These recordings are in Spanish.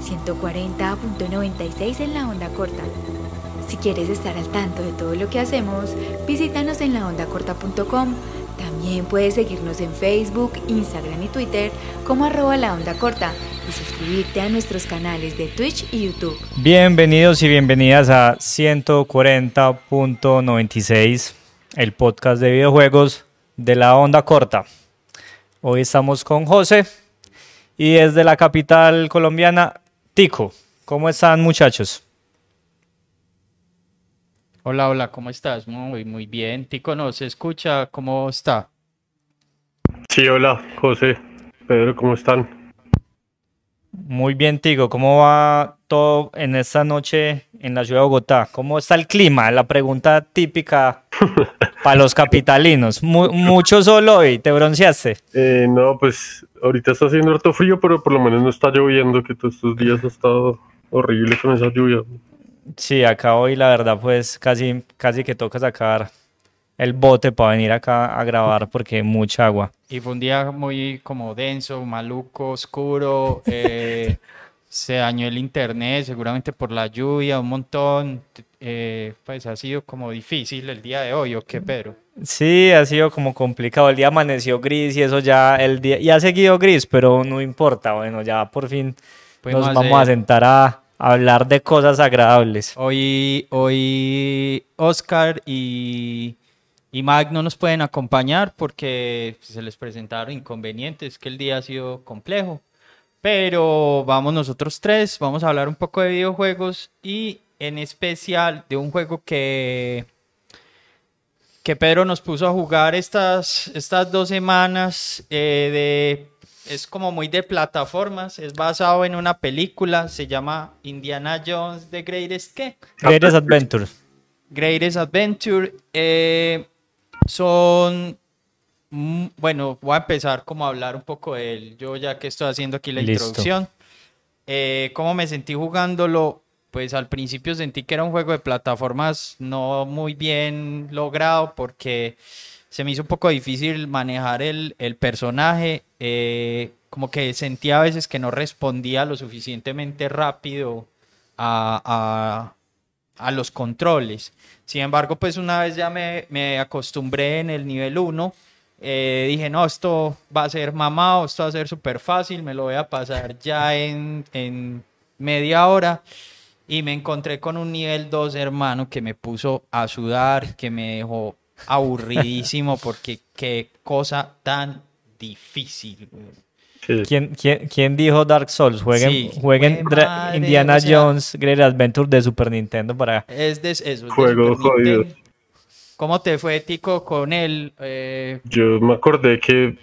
140.96 en la onda corta. Si quieres estar al tanto de todo lo que hacemos, visítanos en laondacorta.com. También puedes seguirnos en Facebook, Instagram y Twitter como arroba la onda corta y suscribirte a nuestros canales de Twitch y YouTube. Bienvenidos y bienvenidas a 140.96, el podcast de videojuegos de la onda corta. Hoy estamos con José y desde la capital colombiana, Tico. ¿Cómo están muchachos? Hola, hola, ¿cómo estás? Muy, muy bien. Tico, ¿nos escucha? ¿Cómo está? Sí, hola, José. Pedro, ¿cómo están? Muy bien, Tico. ¿Cómo va todo en esta noche en la ciudad de Bogotá? ¿Cómo está el clima? La pregunta típica para los capitalinos. mucho sol hoy, ¿te bronceaste? Eh, no, pues ahorita está haciendo harto frío, pero por lo menos no está lloviendo, que todos estos días ha estado horrible con esa lluvia. Sí, acá hoy la verdad pues casi, casi que toca sacar el bote para venir acá a grabar porque mucha agua. Y fue un día muy como denso, maluco, oscuro, eh, se dañó el internet seguramente por la lluvia, un montón, eh, pues ha sido como difícil el día de hoy, ¿o qué, Pedro? Sí, ha sido como complicado, el día amaneció gris y eso ya, el día, y ha seguido gris, pero no importa, bueno, ya por fin nos vamos a sentar a hablar de cosas agradables. Hoy, hoy Oscar y, y Mag no nos pueden acompañar porque se les presentaron inconvenientes, que el día ha sido complejo. Pero vamos nosotros tres, vamos a hablar un poco de videojuegos y en especial de un juego que, que Pedro nos puso a jugar estas, estas dos semanas eh, de es como muy de plataformas, es basado en una película, se llama Indiana Jones The Greatest ¿qué? Greatest Adventure. Greatest Adventure. Eh, son, bueno, voy a empezar como a hablar un poco de él, yo ya que estoy haciendo aquí la introducción. Eh, ¿Cómo me sentí jugándolo? Pues al principio sentí que era un juego de plataformas no muy bien logrado porque se me hizo un poco difícil manejar el, personaje. Eh, como que sentía a veces que no respondía lo suficientemente rápido a, los controles. Sin embargo, pues una vez ya me, acostumbré en el nivel 1, eh, dije, no, esto va a ser mamado, esto va a ser súper fácil, me lo voy a pasar ya en, en media hora. Y me encontré con un nivel 2, hermano, que me puso a sudar, que me dejó aburridísimo porque qué cosa tan difícil. ¿Quién, quién, dijo Dark Souls? Jueguen, jueguen Indiana Jones Great Adventure de Super Nintendo para... Es de eso. Juego jodido. ¿Cómo te fue, Tico, con él? Eh, yo me acordé que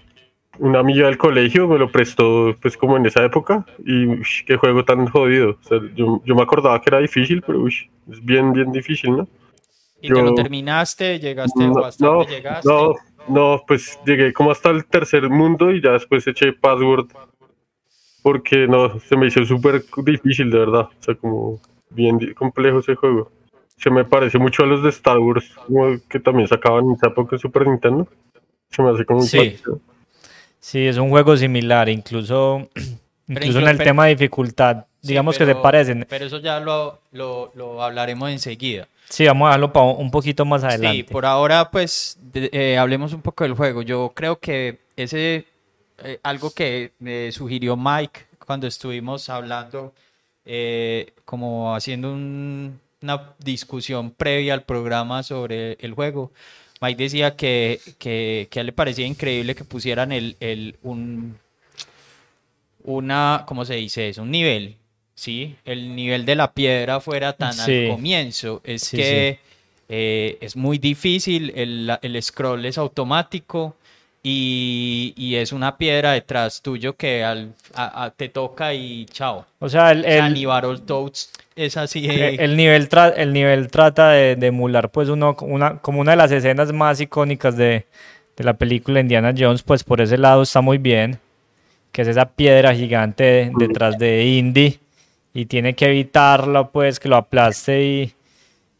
una amiga del colegio me lo prestó pues como en esa época y qué juego tan jodido. yo, yo, me acordaba que era difícil, pero es bien, bien difícil, ¿no? ¿Y te lo terminaste? ¿Llegaste no, bastante? No, ¿Llegaste? No, no, pues llegué como hasta el tercer mundo y ya después eché password porque no, se me hizo súper difícil, de verdad. O sea, como bien complejo ese juego. Se me parece mucho a los de Star Wars, que también sacaban en esa época en Super Nintendo. Se me hace como un sí. sí, es un juego similar, incluso, incluso en el tema de dificultad. Digamos que se parecen. Pero eso ya lo, lo, lo hablaremos enseguida. Sí, vamos a dejarlo para un poquito más adelante. Sí, por ahora pues eh, hablemos un poco del juego. Yo creo que ese, eh, algo que me sugirió Mike cuando estuvimos hablando, eh, como haciendo una discusión previa al programa sobre el juego, Mike decía que, que, que a él le parecía increíble que pusieran el, el, un, una, ¿cómo se dice eso? Un nivel ¿sí? El nivel de la piedra fuera tan al comienzo. Es que eh, es muy difícil, el, el scroll es automático y, y, es una piedra detrás tuyo que al, te toca y chao. O sea, el, el es así. El, nivel el nivel trata de, emular pues uno, una, como una de las escenas más icónicas de, de la película Indiana Jones, pues por ese lado está muy bien, que es esa piedra gigante detrás de Indy y tiene que evitarlo, pues que lo aplaste y,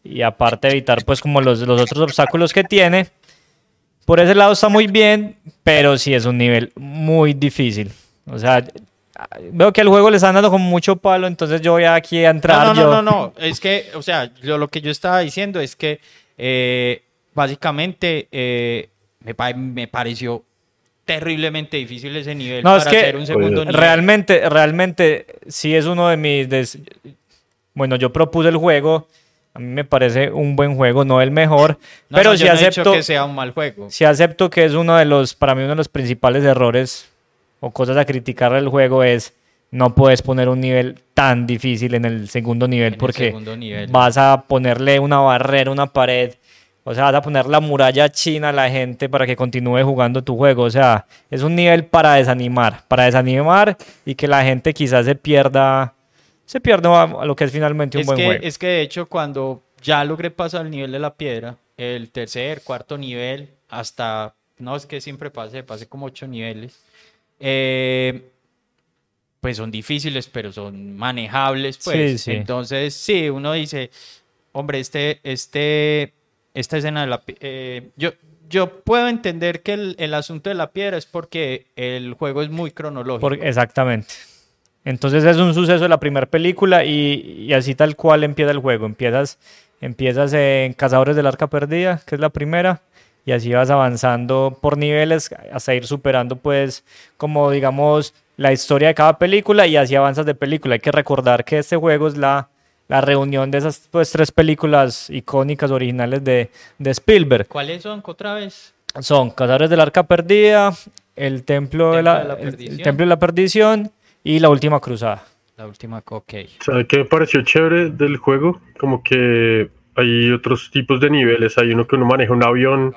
y aparte evitar pues como los, los otros obstáculos que tiene. Por ese lado está muy bien, pero sí es un nivel muy difícil. O sea, veo que al juego le están dando con mucho palo, entonces yo voy aquí a entrar. No, no, yo. no, no, no, es que, o sea, yo, lo que yo estaba diciendo es que eh, básicamente eh, me, me pareció terriblemente difícil ese nivel No, es para que hacer un segundo nivel. Realmente, realmente, sí es uno de mis... des- Bueno, yo propuse el juego, a mí me parece un buen juego, no el mejor, No, pero no, yo no acepto, que sea un mal juego. sí acepto que es uno de los, para mí uno de los principales errores o cosas a criticar del juego es no puedes poner un nivel tan difícil en el segundo nivel En porque segundo nivel. vas a ponerle una barrera, una pared, o sea, vas a poner la muralla china a la gente para que continúe jugando tu juego. O sea, es un nivel para desanimar, para desanimar y que la gente quizás se pierda, se pierda a lo que es finalmente un Es buen que, juego. es que de hecho cuando ya logré pasar el nivel de la piedra, el tercer, cuarto nivel, hasta, no es que siempre pase, pasé como ocho niveles, eh, pues son difíciles, pero son manejables, pues. Sí, sí. Entonces, sí, uno dice, hombre, este, este, esta escena de la... eh, yo, yo puedo entender que el, el asunto de la piedra es porque el juego es muy cronológico. Por- exactamente. Entonces es un suceso de la primera película y, y así tal cual empieza el juego. Empiezas, empiezas en Cazadores del Arca Perdida, que es la primera, y así vas avanzando por niveles hasta ir superando pues como digamos la historia de cada película y así avanzas de película. Hay que recordar que este juego es la, la reunión de esas pues tres películas icónicas originales de, de Spielberg. ¿Cuáles son otra vez? Son Cazadores del Arca Perdida, El Templo, de, Templo la, de la el- el. Templo de la Perdición y La Última Cruzada. La última, ok. ¿Sabe qué me pareció chévere del juego? Como que hay otros tipos de niveles. Hay uno que uno maneja un avión,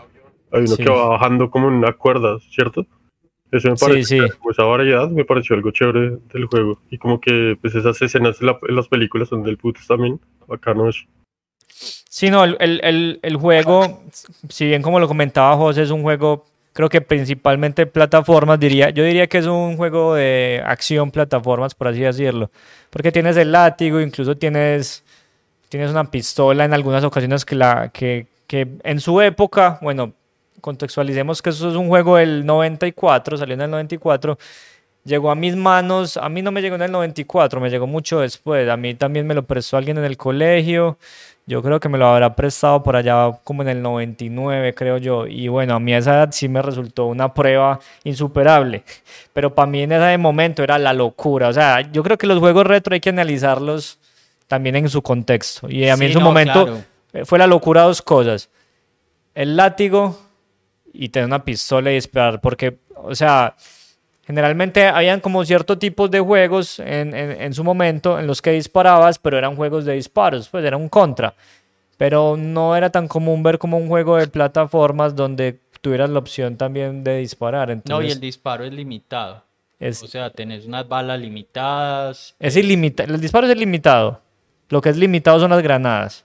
hay uno Sí. que va bajando como en una cuerda, ¿cierto? Eso me Sí, pareció, sí. como esa variedad me pareció algo chévere del juego. Y como que pues esas escenas en, la- en las películas son del putas también. Bacano eso. Sí, no, el, el- el- el juego, si bien como lo comentaba José, es un juego, creo que principalmente plataformas, diría, yo diría que es un juego de acción plataformas, por así decirlo, porque tienes el látigo, incluso tienes, tienes una pistola en algunas ocasiones que, la, que, que en su época, bueno, contextualicemos que eso es un juego del 94, salió en el 94, llegó a mis manos, a mí no me llegó en el 94, me llegó mucho después, a mí también me lo prestó alguien en el colegio, yo creo que me lo habrá prestado por allá como en el 99, creo yo. Y bueno, a mí a esa edad sí me resultó una prueba insuperable. Pero para mí en ese momento era la locura. O sea, yo creo que los juegos retro hay que analizarlos también en su contexto. Y a mí en su no, momento claro. eh, fue la locura dos cosas. El látigo y tener una pistola y disparar. Porque, o sea, generalmente habían como cierto tipos de juegos en, en, en su momento en los que disparabas, pero eran juegos de disparos, pues era un contra. Pero no era tan común ver como un juego de plataformas donde tuvieras la opción también de disparar. No, y Entonces, el disparo es limitado. es, O sea, tenés unas balas limitadas. es ilimitado. El disparo es ilimitado. Lo que es limitado son las granadas.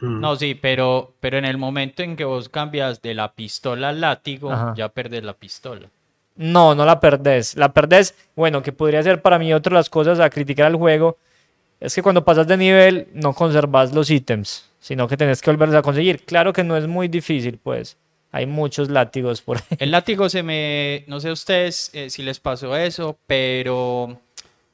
Mm. No, sí, pero, pero en el momento en que vos cambias de la pistola al látigo, Ajá. ya perdés la pistola. No, no la perdés. La perdés, bueno, que podría ser para mí otra de las cosas a criticar al juego, es que cuando pasas de nivel no conservas los ítems, sino que tenés que volverlos a conseguir. Claro que no es muy difícil, pues. Hay muchos látigos por ahí. El látigo se me, no sé a ustedes eh, si les pasó eso, pero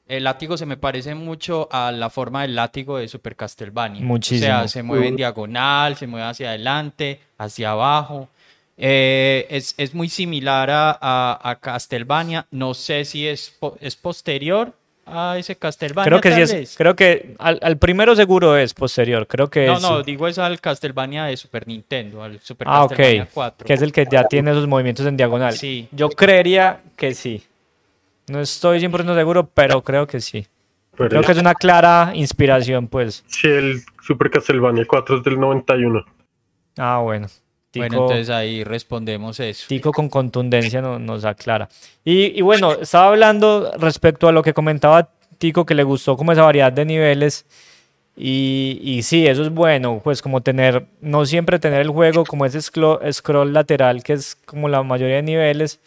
el látigo se me parece mucho a la forma del látigo de Super Castlevania. Muchísimo. O sea, se mueve en diagonal, se mueve hacia adelante, hacia abajo. Eh, es, es muy similar a, a, a Castlevania. No sé si es, es posterior a ese Castlevania. Creo que sí es, vez. creo que al, al primero seguro es posterior, creo que No, es. no, digo es al Castlevania de Super Nintendo, al Super Ah. Castlevania 4. Que es el que ya tiene esos movimientos en diagonal. Sí. Yo creería que sí. No estoy 100% seguro, pero creo que sí. Pero Creo que es una clara inspiración, pues. sí, el Super Castlevania 4 es del 91. Ah, bueno. Bueno, Tico- entonces ahí respondemos eso. Tico con contundencia no- nos aclara. Y, y bueno, estaba hablando respecto a lo que comentaba Tico, que le gustó como esa variedad de niveles. Y, y sí, eso es bueno, pues como tener, no siempre tener el juego como ese scroll, scroll lateral, que es como la mayoría de niveles.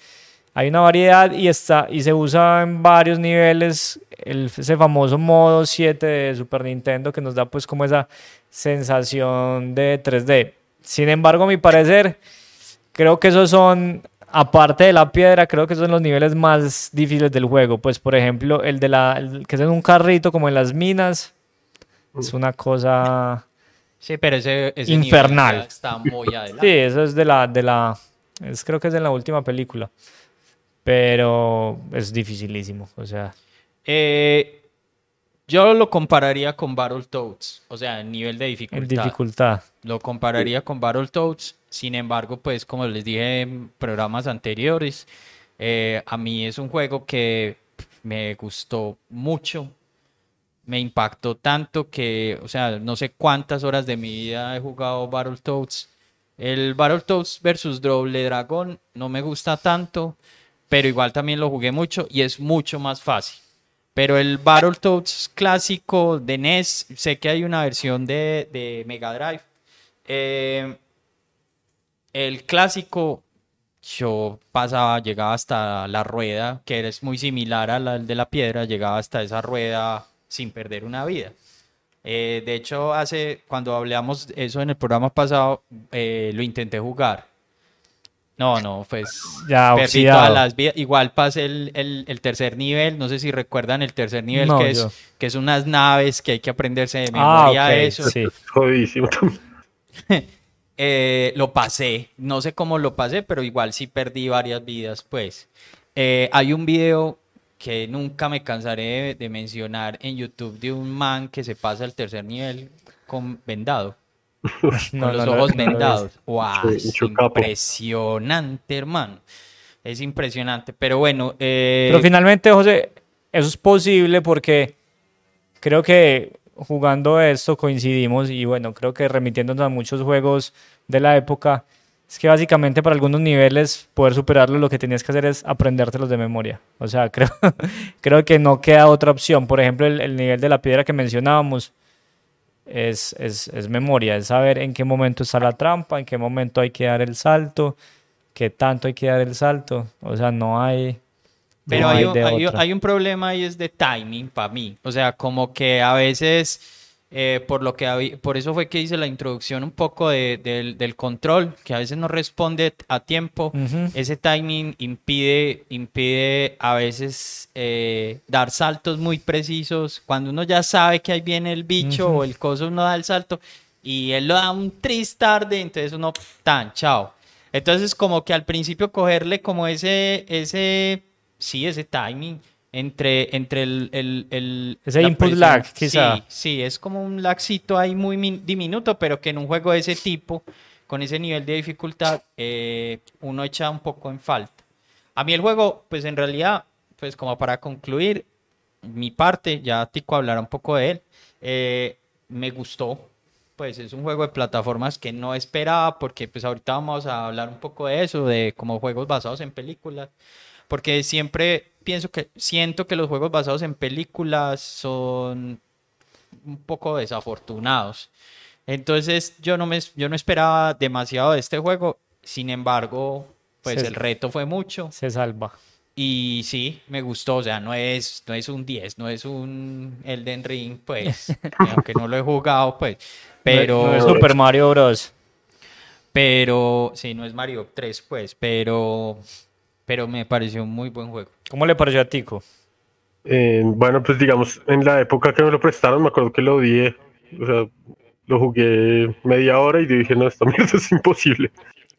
Hay una variedad y, está, y se usa en varios niveles el, ese famoso modo 7 de Super Nintendo que nos da pues como esa sensación de 3D. Sin embargo, a mi parecer, creo que esos son aparte de la piedra, creo que son los niveles más difíciles del juego. Pues, por ejemplo, el de la el que es en un carrito, como en las minas, es una cosa Sí, pero ese, ese Infernal. nivel está muy Sí, adelante. eso es de la, de la, es, creo que es de la última película, pero es dificilísimo, o sea, Eh, yo lo compararía con Battletoads, o sea, el nivel de en dificultad. dificultad. Lo compararía con Battletoads. Sin embargo, pues como les dije en programas anteriores, eh, a mí es un juego que me gustó mucho. Me impactó tanto que, o sea, no sé cuántas horas de mi vida he jugado Battletoads. El Battletoads versus Double Dragon no me gusta tanto, pero igual también lo jugué mucho y es mucho más fácil. Pero el Battletoads clásico de NES, sé que hay una versión de, de Mega Drive. Eh, el clásico, yo pasaba, llegaba hasta la rueda, que es muy similar a la de la piedra, llegaba hasta esa rueda sin perder una vida. Eh, de hecho, hace, cuando hablamos eso en el programa pasado, eh, lo intenté jugar. No, no, pues Ya perdí todas las vidas. Igual pasé el, el- el tercer nivel, no sé si recuerdan el tercer nivel, No, que, es, yo. que es unas naves que hay que aprenderse de Ah, memoria eso. sí. Jodidísimo también. Eh, lo pasé, no sé cómo lo pasé, pero igual sí perdí varias vidas, pues. Eh, hay un video que nunca me cansaré de, de mencionar en YouTube de un man que se pasa el tercer nivel con vendado, No, con los ojos vendados. ¡Wow! Sí, es impresionante, hermano. Es impresionante. Pero bueno, eh, Pero finalmente, José, eso es posible porque creo que jugando esto coincidimos y bueno, creo que remitiéndonos a muchos juegos de la época, es que básicamente para algunos niveles poder superarlo lo que tenías que hacer es aprendértelos de memoria. O sea, creo, creo que no queda otra opción. Por ejemplo, el, el nivel de la piedra que mencionábamos es, es, es memoria, es saber en qué momento está la trampa, en qué momento hay que dar el salto, qué tanto hay que dar el salto. O sea, no hay... Pero no hay, hay un, hay hay un problema y es de timing para mí. O sea, como que a veces, eh, por lo que habí- por eso fue que hice la introducción un poco de- del, del control, que a veces no responde a tiempo. Ujú. Ese timing impide, impide a veces eh, dar saltos muy precisos. Cuando uno ya sabe que ahí viene el bicho Ujú. o el coso, uno da el salto y él lo da un tris tarde, entonces uno, tan, chao. Entonces, como que al principio cogerle como ese, ese, sí, ese timing entre, entre el, el, el- Ese input presión. lag, quizá. Sí, sí, es como un lagcito ahí muy min- diminuto, pero que en un juego de ese tipo, con ese nivel de dificultad, eh, uno echa un poco en falta. A mí el juego, pues en realidad, pues como para concluir, mi parte, ya Tico hablará un poco de él, eh, me gustó. Pues es un juego de plataformas que no esperaba, porque pues ahorita vamos a hablar un poco de eso, de como juegos basados en películas, porque siempre pienso que, siento que los juegos basados en películas son un poco desafortunados. Entonces yo no me yo no esperaba demasiado de este juego. Sin embargo, pues Se- el reto fue mucho Se salva. y sí, me gustó, o sea, no es no es un 10, no es un Elden Ring, pues, aunque no lo he jugado, pues, pero No es Super Mario Bros. pero sí, no es Mario 3, pues, pero pero me pareció un muy buen juego. ¿Cómo le pareció a Tico? Eh, bueno, pues digamos, en la época que me lo prestaron, me acuerdo que lo odié. O sea, lo jugué media hora y dije, no, esta mierda es imposible.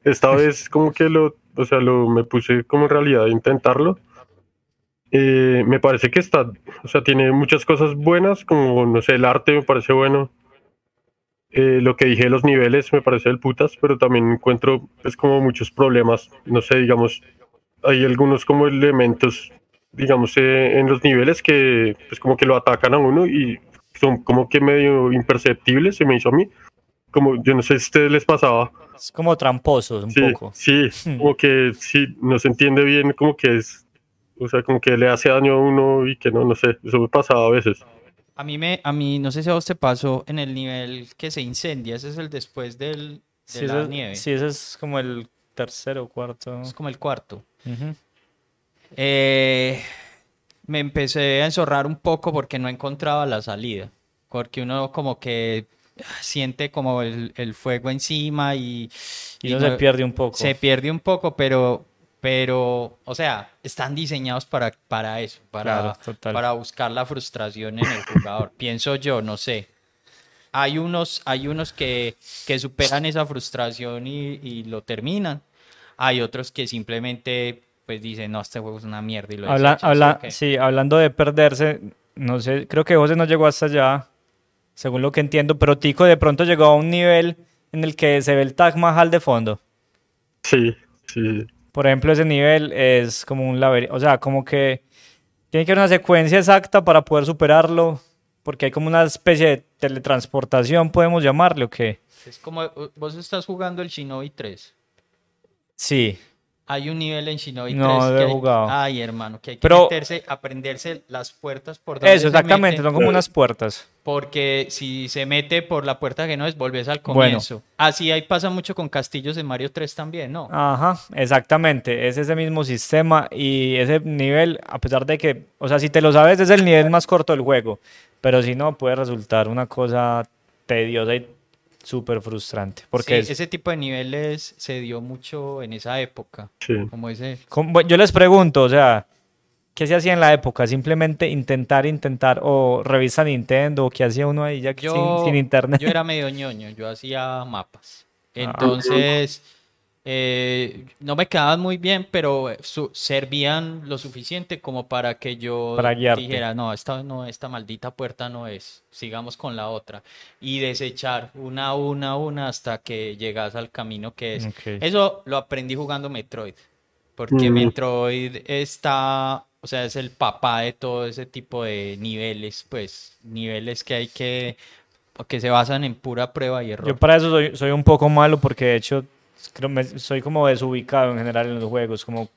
Esta vez como que lo, o sea, lo me puse como en realidad a intentarlo. Eh, me parece que está, o sea, tiene muchas cosas buenas, como, no sé, el arte me parece bueno. Eh, lo que dije de los niveles me parece del putas, pero también encuentro, pues, como muchos problemas. No sé, digamos, hay algunos como elementos digamos, eh, en los niveles que pues como que lo atacan a uno y son como que medio imperceptibles, se me hizo a mí. Como, yo no sé si a ustedes les pasaba. Es como tramposos un Sí, poco. sí, Hmm. como que sí, no se entiende bien como que es, o sea, como que le hace daño a uno y que no, no sé, eso me pasaba a veces. A mí me a mí no sé si a vos te pasó en el nivel que se incendia, ese es el después del de Sí, la ese, nieve. sí, ese es como el tercero o cuarto. Es como el cuarto. Eh, me empecé a enzorrar un poco porque no encontraba la salida. Porque uno como que siente como el, el fuego encima y, Y uno se pierde un poco. se pierde un poco, pero, Pero, o sea, están diseñados para, para eso, para, Claro, para buscar la frustración en el jugador. Pienso yo, no sé. Hay unos, hay unos que, que superan esa frustración y, y lo terminan. Hay otros que simplemente pues dicen, no, este juego es una mierda y lo Habla, desechan, habla, ¿sí hablando de perderse, no sé, creo que José no llegó hasta allá, según lo que entiendo, pero Tico de pronto llegó a un nivel en el que se ve el Taj Mahal de fondo. Sí, sí. Por ejemplo, ese nivel es como un laberinto, o sea, como que tiene que haber una secuencia exacta para poder superarlo, porque hay como una especie de teletransportación, podemos llamarle, ¿o qué? Es como, uh, vos estás jugando el Shinobi 3. Sí, Hay un nivel en Shinobi No, 3 lo que he hay- jugado. Ay, hermano, que hay que Pero- meterse, aprenderse las puertas por donde eso, se exactamente, meten, son como unas puertas. Porque si se mete por la puerta que no es, volvés al Bueno. comienzo. Así ahí pasa mucho con castillos en Mario 3 también, ¿no? Ajá, exactamente, es ese mismo sistema y ese nivel, a pesar de que, o sea, si te lo sabes, es el nivel más corto del juego, pero si no, puede resultar una cosa tediosa y súper frustrante, porque Sí, es- ese tipo de niveles se dio mucho en esa época. Sí. Como ese. como- bueno, yo les pregunto, o sea, ¿qué se hacía en la época? Simplemente intentar, intentar, o revisa Nintendo, o qué hacía uno ahí ya Yo, sin, sin internet. yo era medio ñoño, yo hacía mapas. Entonces, eh, no me quedaban muy bien, pero su- servían lo suficiente como para que yo Para guiarte. dijera, no, esta, no, esta maldita puerta no es, sigamos con la otra. Y desechar una, una, una hasta que llegas al camino que es. Eso lo aprendí jugando Metroid, porque Mm. Metroid está, o sea, es el papá de todo ese tipo de niveles, pues, niveles que hay que, que se basan en pura prueba y error. Yo para eso soy, soy un poco malo porque de hecho creo me, soy como desubicado en general en los juegos, como,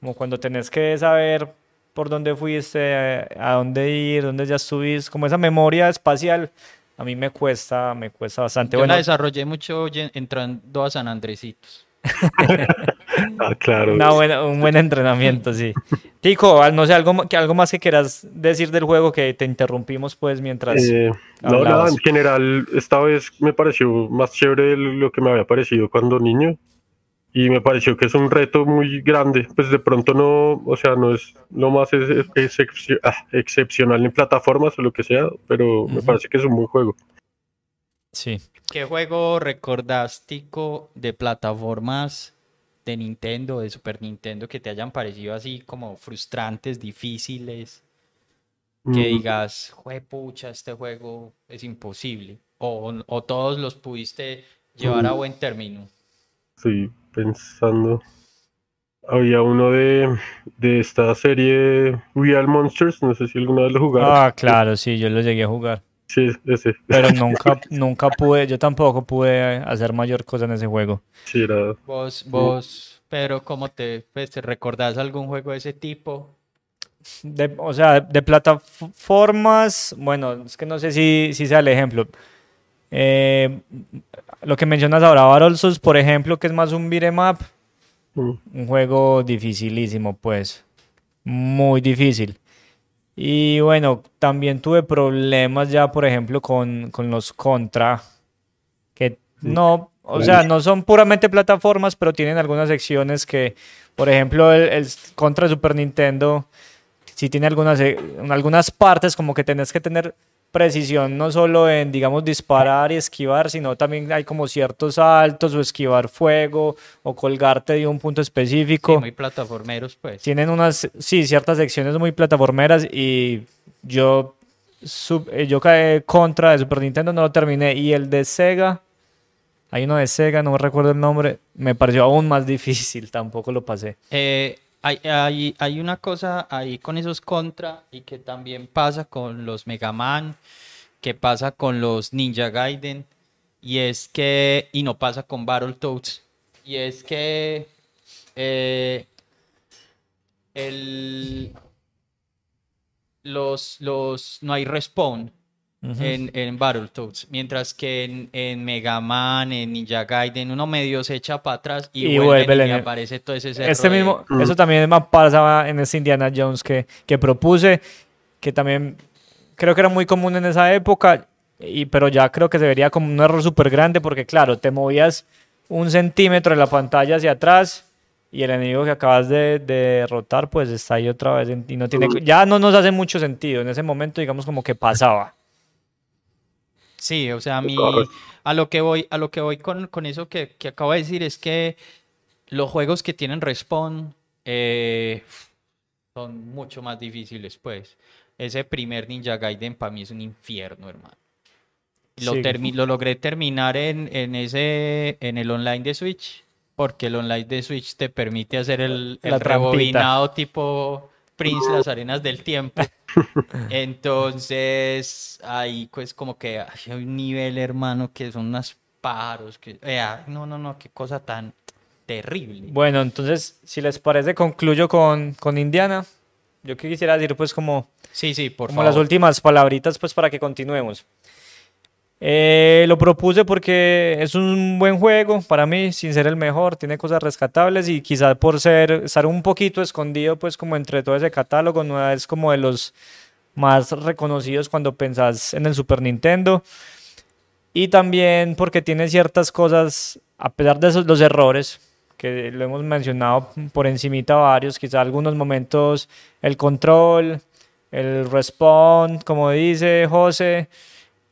como cuando tenés que saber por dónde fuiste, a, dónde ir, dónde ya estuviste, como esa memoria espacial, a mí me cuesta, me cuesta bastante. Yo Bueno, la desarrollé mucho entrando a San Andresitos. Ah, claro. una buena- un buen entrenamiento, sí. Tico, no sé, algo, que, algo más que quieras decir del juego que te interrumpimos pues mientras... Eh, no, nada, en general, esta vez me pareció más chévere lo que me había parecido cuando niño. Y me pareció que es un reto muy grande. Pues de pronto no, o sea, no es lo más ex- excepcio- ah, excepcional en plataformas o lo que sea, pero me Ujú. parece que es un buen juego. Sí. ¿Qué juego recordás, Tico, de plataformas de Nintendo, de Super Nintendo, que te hayan parecido así como frustrantes, difíciles? Que Mm, digas, pucha, este juego es imposible. O, o todos los pudiste llevar a Mm. buen término. Estoy pensando. Había uno de, de esta serie Real Monsters, no sé si alguna vez lo jugaron. Ah, claro, sí, yo lo llegué a jugar. Sí, ese. Pero nunca, nunca pude, yo tampoco pude hacer mayor cosa en ese juego. Sí. Vos, vos, pero ¿cómo te, pues, te recordás algún juego de ese tipo? De- o sea, de plataformas, bueno, es que no sé si, si sea el ejemplo. Eh, lo que mencionas ahora, Battletoads, por ejemplo, que es más un beat'em up, mm, un juego dificilísimo, pues, muy difícil. Y bueno, también tuve problemas ya, por ejemplo, con, con los Contra, que no, o sea, no son puramente plataformas, pero tienen algunas secciones que, por ejemplo, el, el Contra Super Nintendo, sí tiene algunas, eh, algunas partes como que tenés que tener precisión no solo en, digamos, disparar y esquivar, sino también hay como ciertos saltos o esquivar fuego o colgarte de un punto Sí, específico. muy plataformeros, pues. Tienen unas, sí, ciertas secciones muy plataformeras y yo, sub- eh, yo caí contra de Super Nintendo, no lo terminé. Y el de Sega, hay uno de Sega, no me recuerdo el nombre, me pareció aún más difícil, tampoco lo pasé. Eh, hay, hay, hay una cosa ahí con esos contra y que también pasa con los Mega Man, que pasa con los Ninja Gaiden, y es que, y no pasa con Battletoads, y es que eh, los, los, no hay respawn Ujú. en, en Battletoads, mientras que en, en Mega Man, en Ninja Gaiden, uno medio se echa para atrás y, Y vuelve aparece todo ese cerro Este de- mismo, Mm. eso también me pasaba en ese Indiana Jones que, que propuse, que también creo que era muy común en esa época, y, pero ya creo que se vería como un error súper grande porque claro, te movías un centímetro de la pantalla hacia atrás y el enemigo que acabas de, derrotar pues está ahí otra vez y no tiene ya no nos hace mucho sentido en ese momento digamos como que pasaba sí o sea a mí a lo que voy a lo que voy con, con eso que, que, acabo de decir es que los juegos que tienen respawn eh, son mucho más difíciles pues. Ese primer Ninja Gaiden para mí es un infierno hermano. Lo, lo logré terminar en, en ese en el online de Switch porque el online de Switch te permite hacer el, el rebobinado tipo Prince Las Arenas del Tiempo. Entonces, ahí pues como que hay un nivel, hermano, que son unos pájaros, que... no, no, no, qué cosa tan terrible. Bueno, entonces, si les parece, concluyo con, con Indiana. Yo quisiera decir pues como... Sí, sí, por como las últimas palabritas pues para que continuemos. Eh, lo propuse porque es un buen juego para mí, sin ser el mejor, tiene cosas rescatables y quizás por ser estar un poquito escondido, pues como entre todo ese catálogo, no es como de los más reconocidos cuando pensás en el Super Nintendo. Y también porque tiene ciertas cosas, a pesar de esos, los errores, que lo hemos mencionado por encimita varios, quizás algunos momentos el control, el respawn, como dice José,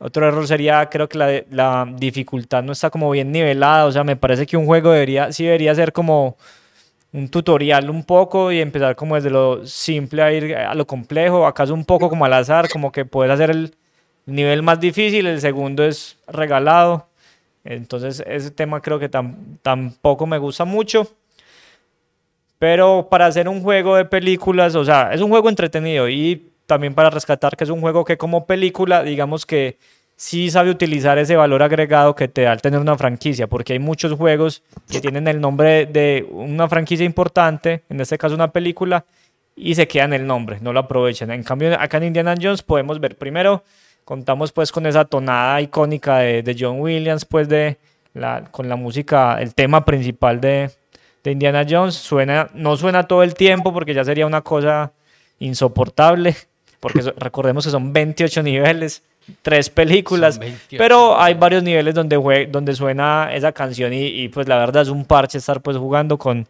otro error sería, creo que la, la, dificultad no está como bien nivelada, o sea, me parece que un juego debería, sí debería ser como un tutorial un poco y empezar como desde lo simple a ir a lo complejo, acaso un poco como al azar, como que puedes hacer el nivel más difícil, el segundo es regalado, entonces ese tema creo que tampoco me gusta mucho. Pero para hacer un juego de películas, o sea, es un juego entretenido y también para rescatar que es un juego que como película, digamos que sí sabe utilizar ese valor agregado que te da al tener una franquicia, porque hay muchos juegos que tienen el nombre de una franquicia importante, en este caso una película, y se quedan el nombre, no lo aprovechan. En cambio, acá en Indiana Jones podemos ver primero, contamos pues con esa tonada icónica de, de John Williams, pues de la, con la música, el tema principal de, de Indiana Jones, suena, no suena todo el tiempo porque ya sería una cosa insoportable, porque recordemos que son 28 niveles, tres películas, pero hay varios niveles donde, donde suena esa canción y, pues la verdad es un parche estar pues jugando con,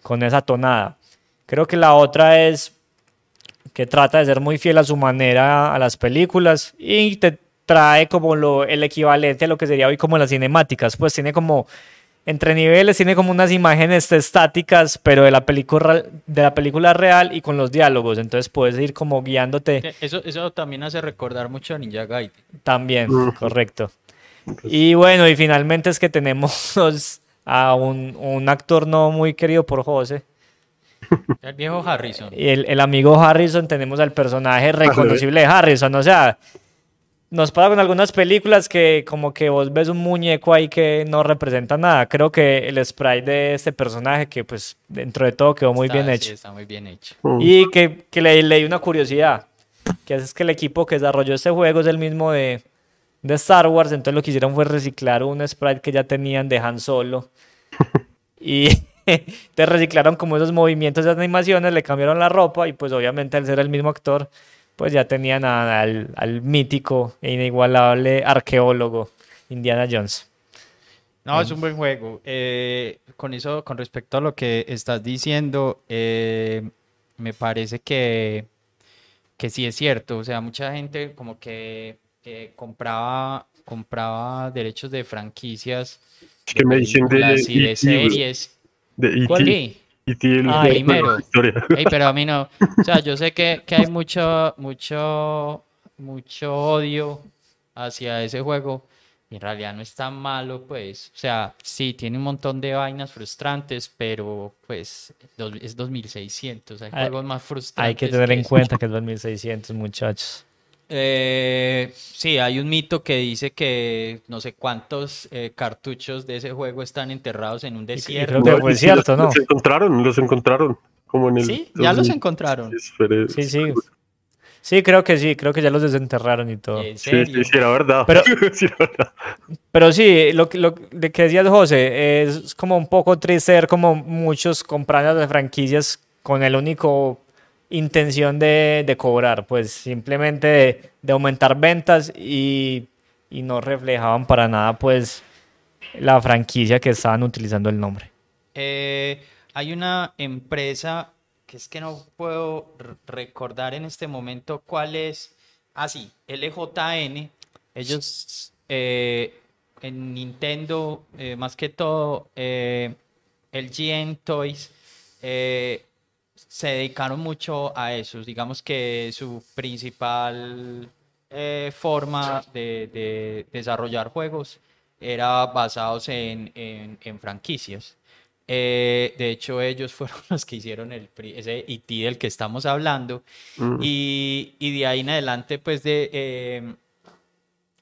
con esa tonada. Creo que la otra es que trata de ser muy fiel a su manera a las películas y te trae como lo, el equivalente a lo que sería hoy como las cinemáticas, pues tiene como entre niveles tiene como unas imágenes estáticas, pero de la película de la película real y con los diálogos, entonces puedes ir como guiándote. Eso, eso también hace recordar mucho a Ninja Gaiden. También, correcto. Y bueno, y finalmente es que tenemos a un, un actor no muy querido por José. El viejo Harrison. Y el, el amigo Harrison, tenemos al personaje reconocible de Harrison, o sea, nos pasa con algunas películas que como que vos ves un muñeco ahí que no representa nada. Creo que el spray de este personaje que pues dentro de todo quedó muy bien hecho. está muy bien hecho. Mm. Y que, que le leí una curiosidad, que es que el equipo que desarrolló este juego es el mismo de, de Star Wars, entonces lo que hicieron fue reciclar un sprite que ya tenían de Han Solo. y te reciclaron como esos movimientos de animaciones, le cambiaron la ropa y pues obviamente al ser el mismo actor pues ya tenían al, al, mítico e inigualable arqueólogo Indiana Jones. No, es un buen juego. Eh, con eso, con respecto a lo que estás diciendo, eh, me parece que, que sí es cierto. O sea, mucha gente como que compraba, compraba derechos de franquicias. Que me dicen de, y de series. De ¿Cuál? Y ah, primero. pero a mí no. O sea, yo sé que, que, hay mucho, mucho, mucho odio hacia ese juego. Y en realidad no es tan malo, pues. O sea, sí, tiene un montón de vainas frustrantes, pero pues es 2600. Hay, juegos más frustrantes. Hay que tener en cuenta que es 2600, muchachos. Eh, sí, hay un mito que dice que no sé cuántos eh, cartuchos de ese juego están enterrados en un desierto. Creo que fue cierto, ¿no? Los encontraron, los encontraron. Como en el, sí, ya los encontraron. Sí, sí. Sí, creo que sí, creo que ya los desenterraron y todo. Sí, sí, sí, era verdad. Pero sí, verdad. pero sí, lo, lo de que decías, José, es como un poco triste ver como muchos compradores de franquicias con el único intención de, de cobrar, pues simplemente de, aumentar ventas y, y, no reflejaban para nada pues la franquicia que estaban utilizando el nombre. Eh, hay una empresa que es que no puedo recordar en este momento cuál es. Ah, sí, LJN. Ellos eh, en Nintendo, eh, más que todo, eh, el GN Toys, se dedicaron mucho a eso. Digamos que su principal forma de, desarrollar juegos era basados en franquicias. Eh, de hecho, ellos fueron los que hicieron el, ese IT del que estamos hablando. Mm. Y, y, de ahí en adelante, pues, de, eh,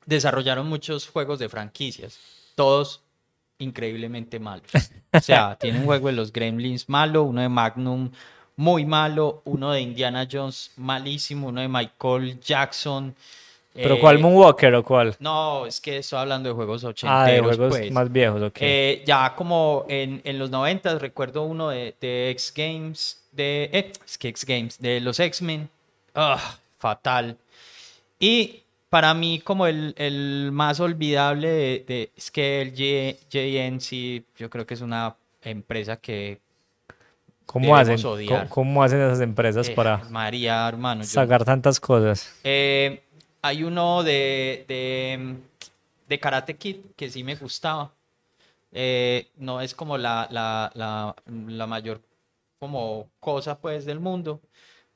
desarrollaron muchos juegos de franquicias. Todos increíblemente malos. O sea, tiene un juego de los Gremlins malo, uno de Magnum muy malo, uno de Indiana Jones malísimo, uno de Michael Jackson ¿Pero cuál, eh, Moonwalker o cuál? No, es que estoy hablando de juegos ochenteros. Ah, de juegos pues. más viejos, ok. Eh, ya como en, en los noventas recuerdo uno de, de X Games, de, eh, es que X Games, de los X-Men. Ah, fatal. Y para mí como el, el más olvidable de, es que el JNC, yo creo que es una empresa que ¿Cómo hacen, ¿cómo, hacen esas empresas para María, hermano, sacar tantas cosas? Eh, hay uno de, de, Karate Kid que sí me gustaba. Eh, no es como la, la, la, mayor como cosa pues del mundo,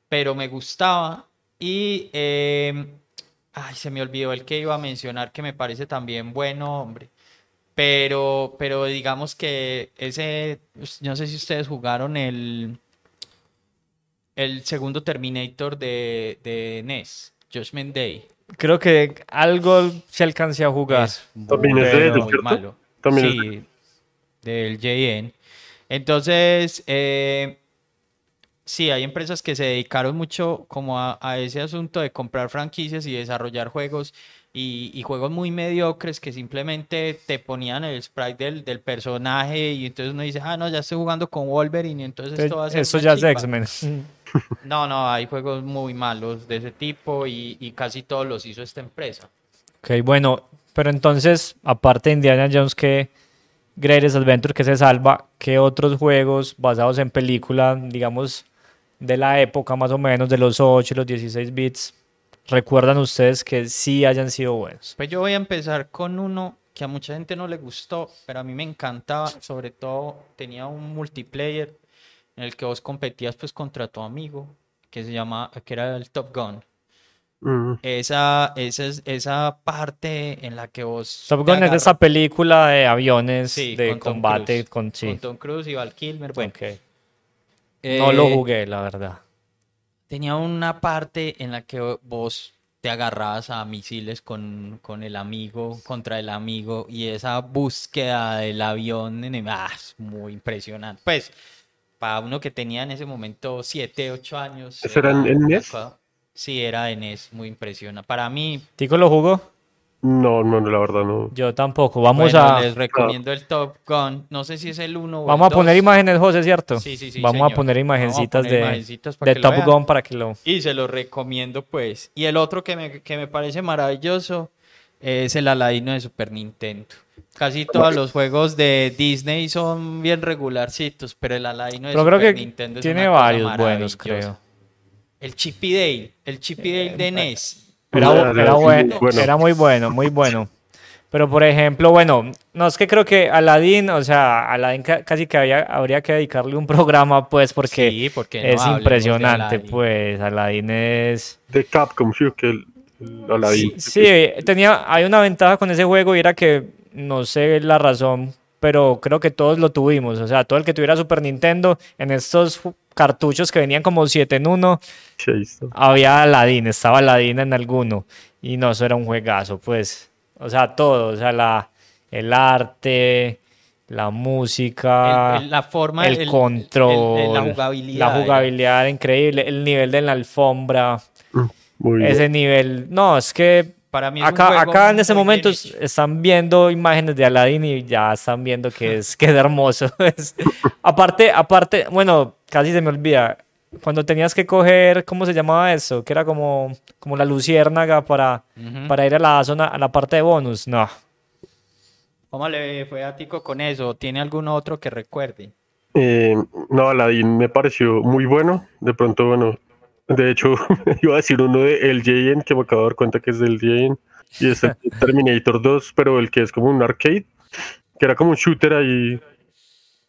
pero me gustaba. Y ay, se me olvidó el que iba a mencionar que me parece también bueno, hombre. Pero, pero digamos que ese, no sé si ustedes jugaron el, el segundo Terminator de, de NES, Judgment Day. Creo que algo se alcancé a jugar. También es de ellos, Malo. sí, del JN. Entonces, eh, sí, hay empresas que se dedicaron mucho como a, ese asunto de comprar franquicias y desarrollar juegos y, juegos muy mediocres que simplemente te ponían el sprite del, del, personaje y entonces uno dice, ah, no, ya estoy jugando con Wolverine y entonces esto va a ser Eso ya es X-Men. No, no, hay juegos muy malos de ese tipo y, casi todos los hizo esta empresa. Ok, bueno, pero entonces, aparte de Indiana Jones, que Greatest Adventure que se salva, ¿qué otros juegos basados en película, digamos, de la época más o menos, de los 8 y los 16 bits, recuerdan ustedes que sí hayan sido buenos? Pues yo voy a empezar con uno que a mucha gente no le gustó, pero a mí me encantaba, sobre todo tenía un multiplayer en el que vos competías pues contra tu amigo, que se llama, que era el Top Gun. Mm. Esa, esa, esa parte en la que vos... Top Gun es esa película de aviones de combate con, sí. con Tom Cruise y Val Kilmer. Bueno, no lo eh, jugué, la verdad. Tenía una parte en la que vos te agarrabas a misiles con, con el amigo, contra el amigo, y esa búsqueda del avión, ah, es muy impresionante. Pues para uno que tenía en ese momento 7, 8 años. ¿Eso era, en NES? Sí, era en NES, muy impresionante. Para mí... ¿Tico lo jugó? No, no, la verdad no. Yo tampoco. Vamos a. Les recomiendo el Top Gun. No sé si es el 1 o Vamos a poner imágenes, José, ¿cierto? Sí, sí, sí. Vamos a poner imagencitas de, de Top Gun para que lo. Y se lo recomiendo, pues. Y el otro que me, que me parece maravilloso es el Aladino de Super Nintendo. Casi todos los juegos de Disney son bien regularcitos, pero el Aladdin pero creo que Nintendo tiene varios buenos, creo. El Chippy Dale, el Chippy Dale de NES. Era, era, bueno, era muy bueno, muy bueno. Pero por ejemplo, bueno, no es que creo que Aladdin, o sea, Aladdin casi que había, habría que dedicarle un programa, pues, porque, porque es impresionante, pues, Aladdin es... De Capcom, sí, que el, Aladdin. Sí, sí, tenía, hay una ventaja con ese juego y era que no sé la razón, pero creo que todos lo tuvimos. O sea, todo el que tuviera Super Nintendo, en estos cartuchos que venían como 7 en 1, había Aladdin, estaba Aladdin en alguno. Y no, eso era un juegazo, pues. O sea, todo, o sea, la, el arte, la música, la forma, el, control, la jugabilidad. La jugabilidad increíble, el nivel de la alfombra. Mm, ese nivel, no, es que acá, acá en ese momento están viendo imágenes de Aladdin y ya están viendo que es, que es hermoso. aparte, aparte, bueno, casi se me olvida. Cuando tenías que coger, ¿cómo se llamaba eso? Que era como, como la luciérnaga para, para ir a la zona, a la parte de bonus. No. ¿Cómo le fue a Tico con eso? ¿Tiene algún otro que recuerde? Eh, no, Aladdin me pareció muy bueno. De pronto, bueno, de hecho, iba a decir uno de El LJN, que me acabo de dar cuenta que es del LJN, y es el Terminator 2, pero el que es como un arcade, que era como un shooter ahí,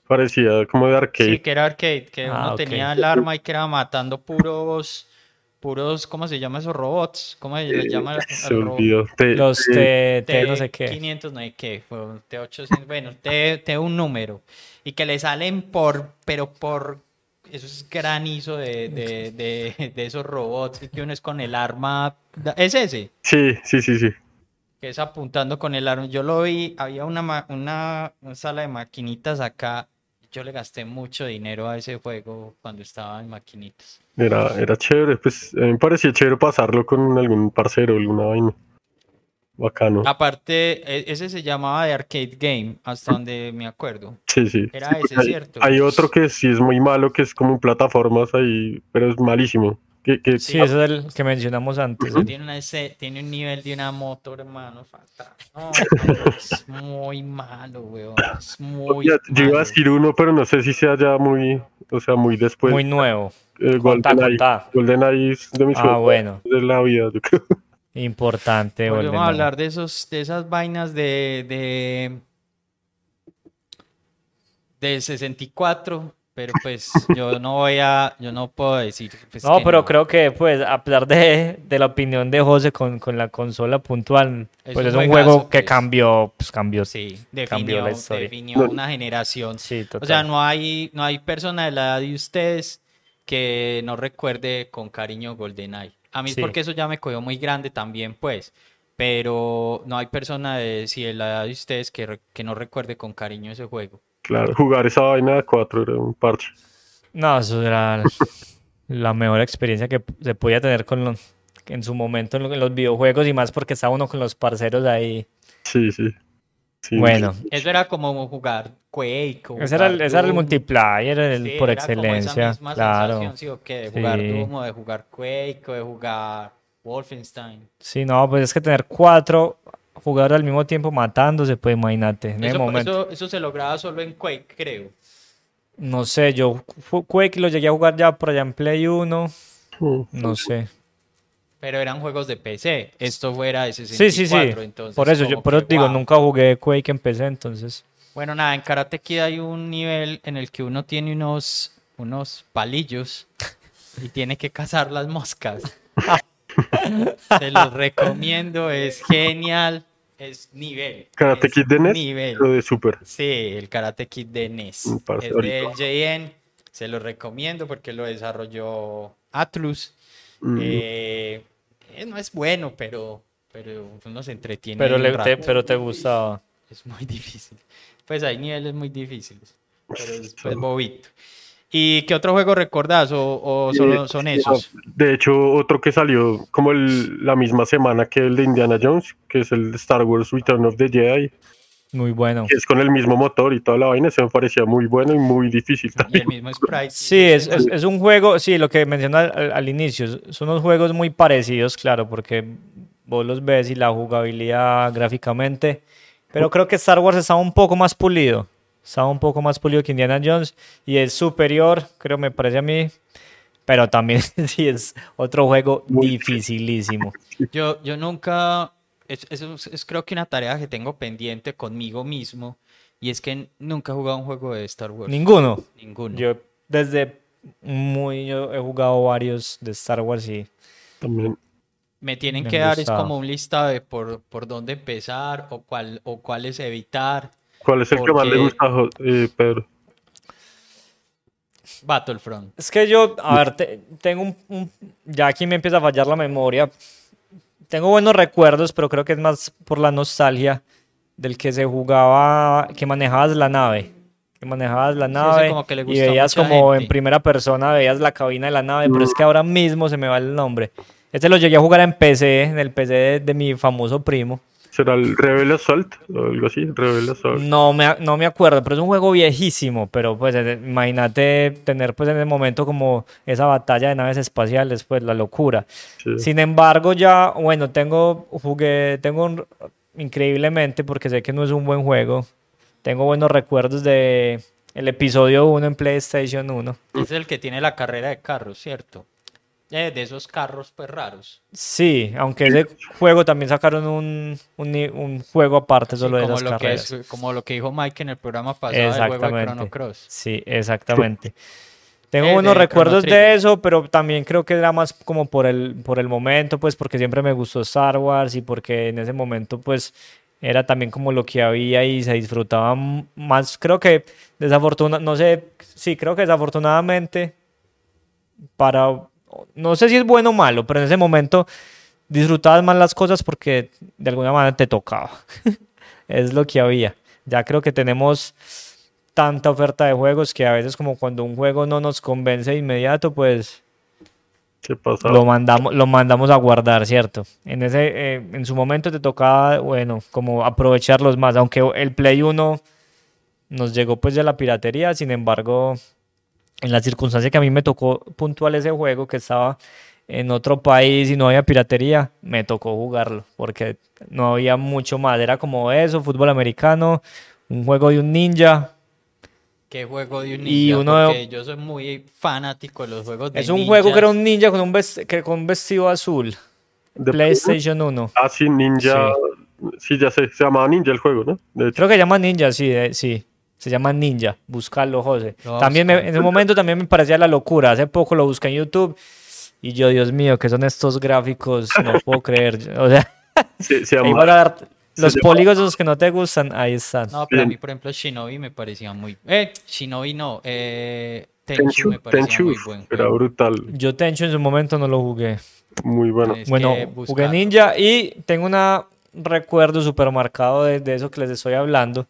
parecía como de arcade. Sí, que era arcade, que Ah, uno ok. tenía el arma y que era matando puros, puros, ¿cómo se llama esos robots? ¿Cómo se les llama Se olvidó. Te- Los te- T, T no sé qué. T500, no sé qué, fue un T800, bueno, T, T un número. Y que le salen por, pero por, eso es granizo de, de, de, de esos robots, y que uno es con el arma, es ese, Sí, sí, sí, sí. que es apuntando con el arma. Yo lo vi, había una, ma- una, una sala de maquinitas acá, yo le gasté mucho dinero a ese juego cuando estaba en maquinitas. Era, era chévere, pues a mí me parecía chévere pasarlo con algún parcero, alguna vaina. Bacano. Aparte, e- ese se llamaba de Arcade Game, hasta donde me acuerdo. Sí, sí. Era Sí, ese, hay, ¿cierto? hay otro que sí es muy malo, que es como en plataformas ahí, pero es malísimo. Que, que- Sí, ese es el que mencionamos antes. Eso tiene, una, ese- tiene un nivel de una moto, hermano, fatal. No, es muy malo, weón. Es muy Ya, yo iba a malo. decir uno, pero no sé si sea ya muy, o sea, muy después. Muy nuevo. eh, Contá, GoldenEye. contá. GoldenEye es de mis Ah, bueno. de la vida, yo creo. Importante. Volvemos a GoldenEye. hablar de esos, de esas vainas de, de, de 64, pero pues yo no voy a, yo no puedo decir. pues, No, pero no. creo que, pues, a pesar de, de la opinión de José con, con la consola puntual, Es pues un es un juego que pues. cambió, pues cambió. Sí, cambió definió, la historia. definió No. una generación. Sí, total. O sea, no hay, no hay persona de la edad de ustedes que no recuerde con cariño GoldenEye. A mí es Sí. porque eso ya me cogió muy grande también, pues. Pero no hay persona de, si de la edad de ustedes que, re- que no recuerde con cariño ese juego. Claro, jugar esa vaina de cuatro era un parche. No, eso era la mejor experiencia que se podía tener con los, en su momento en lo- en los videojuegos y más porque estaba uno con los parceros ahí. Sí, sí. sí Bueno, Eso era como jugar Quake. o ese era, el- ese era el multiplayer el- Sí, por era como esa excelencia. misma Claro. sensación, sí, o qué, de jugar Sí. Doom o de jugar Quake o de jugar Wolfenstein. Sí, no, pues es que tener cuatro jugadores al mismo tiempo matándose, pues imagínate, en el Eso, momento. eso, eso se lograba solo en Quake, creo. No sé, yo Quake lo llegué a jugar ya por allá en Play 1, Mm. no sé. Pero eran juegos de PC. Esto fuera de Sí, 64. sí, sí. Entonces, Por eso, yo por eso digo, wow. nunca jugué Quake en PC, entonces. Bueno, nada, en Karate Kid hay un nivel en el que uno tiene unos, unos palillos y tiene que cazar las moscas. Te los recomiendo, es genial, es nivel. Karate es Kid de NES Nivel. o de Super. Sí, el Karate Kid de NES. Es del JN. Se lo recomiendo porque lo desarrolló Atlus. Mm. Eh, eh, no es bueno, pero, pero uno se entretiene. Pero, le, te, pero te gustaba. Es muy difícil. Pues hay niveles muy difíciles. Pero es pues, bobito. ¿Y qué otro juego recordás? ¿O, o solo son esos? De hecho, otro que salió como el- la misma semana que el de Indiana Jones, que es el Star Wars Return of the Jedi, Muy bueno. que es con el mismo motor y toda la vaina, se me parecía muy bueno y muy difícil Y también. el mismo sprite. Sí, es, es, es un juego, sí, lo que mencioné al- al inicio, son unos juegos muy parecidos, claro, porque vos los ves y la jugabilidad gráficamente, pero creo que Star Wars estaba un poco más pulido, estaba un poco más pulido que Indiana Jones y es superior, creo, me parece a mí, pero también sí es otro juego Muy dificilísimo. Yo, yo nunca, es, es, es creo que una tarea que tengo pendiente conmigo mismo, y es que nunca he jugado un juego de Star Wars. Ninguno. Ninguno. Yo desde muy, yo he jugado varios de Star Wars y También. Me tienen Me que dar es como un listado de por, por dónde empezar o cuál o cuáles evitar. ¿Cuál es el que más le Porque- gusta, eh, Pedro? Battlefront. Es que yo, a ver, te- tengo un, un- Ya aquí me empieza a fallar la memoria. Tengo buenos recuerdos, pero creo que es más por la nostalgia del que se jugaba, que manejabas la nave. Que manejabas la nave como que le y veías como en gente. primera persona, veías la cabina de la nave, pero es que ahora mismo se me va el nombre. Este lo llegué a jugar en PC, en el PC de, de mi famoso primo. ¿Será el Rebel Assault o algo así? Rebel Assault. No me, no me acuerdo, pero es un juego viejísimo. Pero pues eh, imagínate tener pues en el momento como esa batalla de naves espaciales, pues la locura. Sí. Sin embargo, ya, bueno, tengo, jugué, tengo un- increíblemente, porque sé que no es un buen juego, tengo buenos recuerdos de el episodio 1 en PlayStation 1. Es el que tiene la carrera de carros, ¿cierto? Eh, de esos carros pues raros. Sí, aunque ese juego también sacaron un, un, un juego aparte solo de esas lo que carreras. es- como lo que dijo Mike en el programa pasado del juego de Chrono. Cross. Sí, exactamente. Tengo Eh, buenos de recuerdos de eso, pero también creo que era más como por el, por el momento, pues porque siempre me gustó Star Wars y porque en ese momento pues era también como lo que había y se disfrutaba más. Creo que desafortunadamente, no sé, sí, creo que desafortunadamente para, no sé si es bueno o malo, pero en ese momento disfrutabas más las cosas porque de alguna manera te tocaba. es lo que había. Ya creo que tenemos tanta oferta de juegos que a veces como cuando un juego no nos convence de inmediato, pues lo mandamos, lo mandamos a guardar, ¿cierto? En ese, eh, en su momento te tocaba, bueno, como aprovecharlos más, aunque el Play 1 nos llegó pues de la piratería, sin embargo, en la circunstancia que a mí me tocó puntual ese juego, que estaba en otro país y no había piratería, me tocó jugarlo, porque no había mucho más, era como eso, fútbol americano, un juego de un ninja, ¿Qué juego de un Y ninja? uno- Porque yo soy muy fanático de los juegos de es un juego que era un ninja con un, vest- que, con un vestido azul, ¿De PlayStation 1. Ah, sí, Ninja. Sí. ya sé, se llamaba Ninja el juego, ¿no? De hecho, Creo que se llama Ninja, sí, eh, sí. Se llama Ninja. Búscalo, José. A También me- en ese momento también me parecía la locura. Hace poco lo busqué en YouTube y yo, Dios mío, ¿qué son estos gráficos? No puedo creer. O sea, se, se llama- los llama- polígonos que no te gustan, ahí están. No, pero a mí, por ejemplo, Shinobi me parecía muy... Eh, Shinobi no. Eh, Tenchu, Tenchu, me parecía Tenchu, muy buen era brutal, Yo Tencho en su momento no lo jugué. muy bueno. Es Bueno, que jugué. Ninja y tengo un recuerdo súper marcado de, de eso que les estoy hablando.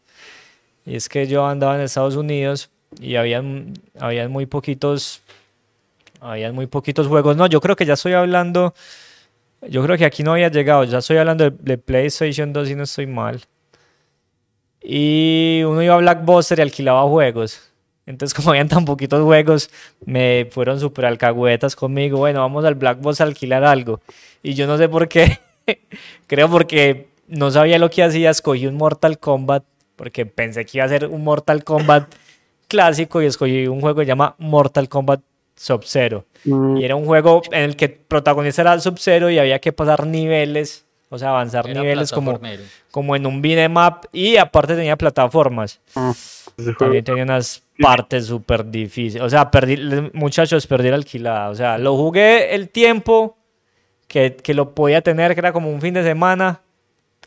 Y es que yo andaba en Estados Unidos y habían, habían muy poquitos, habían muy poquitos juegos. No, yo creo que ya estoy hablando, yo creo que aquí no había llegado, ya estoy hablando de, PlayStation 2 y no estoy mal. Y uno iba a Blackbuster y alquilaba juegos. Entonces, como habían tan poquitos juegos, me fueron súper alcahuetas conmigo. Bueno, vamos al Blackbox a alquilar algo. Y yo no sé por qué. Creo porque no sabía lo que hacía. Escogí un Mortal Kombat. Porque pensé que iba a ser un Mortal Kombat clásico. Y escogí un juego que se llama Mortal Kombat Sub-Zero. Mm, Y era un juego en el que el protagonista era Sub-Zero y había que pasar niveles. O sea, avanzar Era niveles como, como en un beat'em up. Y aparte tenía plataformas. mm. También tenía unas partes súper difíciles. O sea, perdí, muchachos, perdí la alquilada. O sea, lo jugué el tiempo que, que lo podía tener, que era como un fin de semana.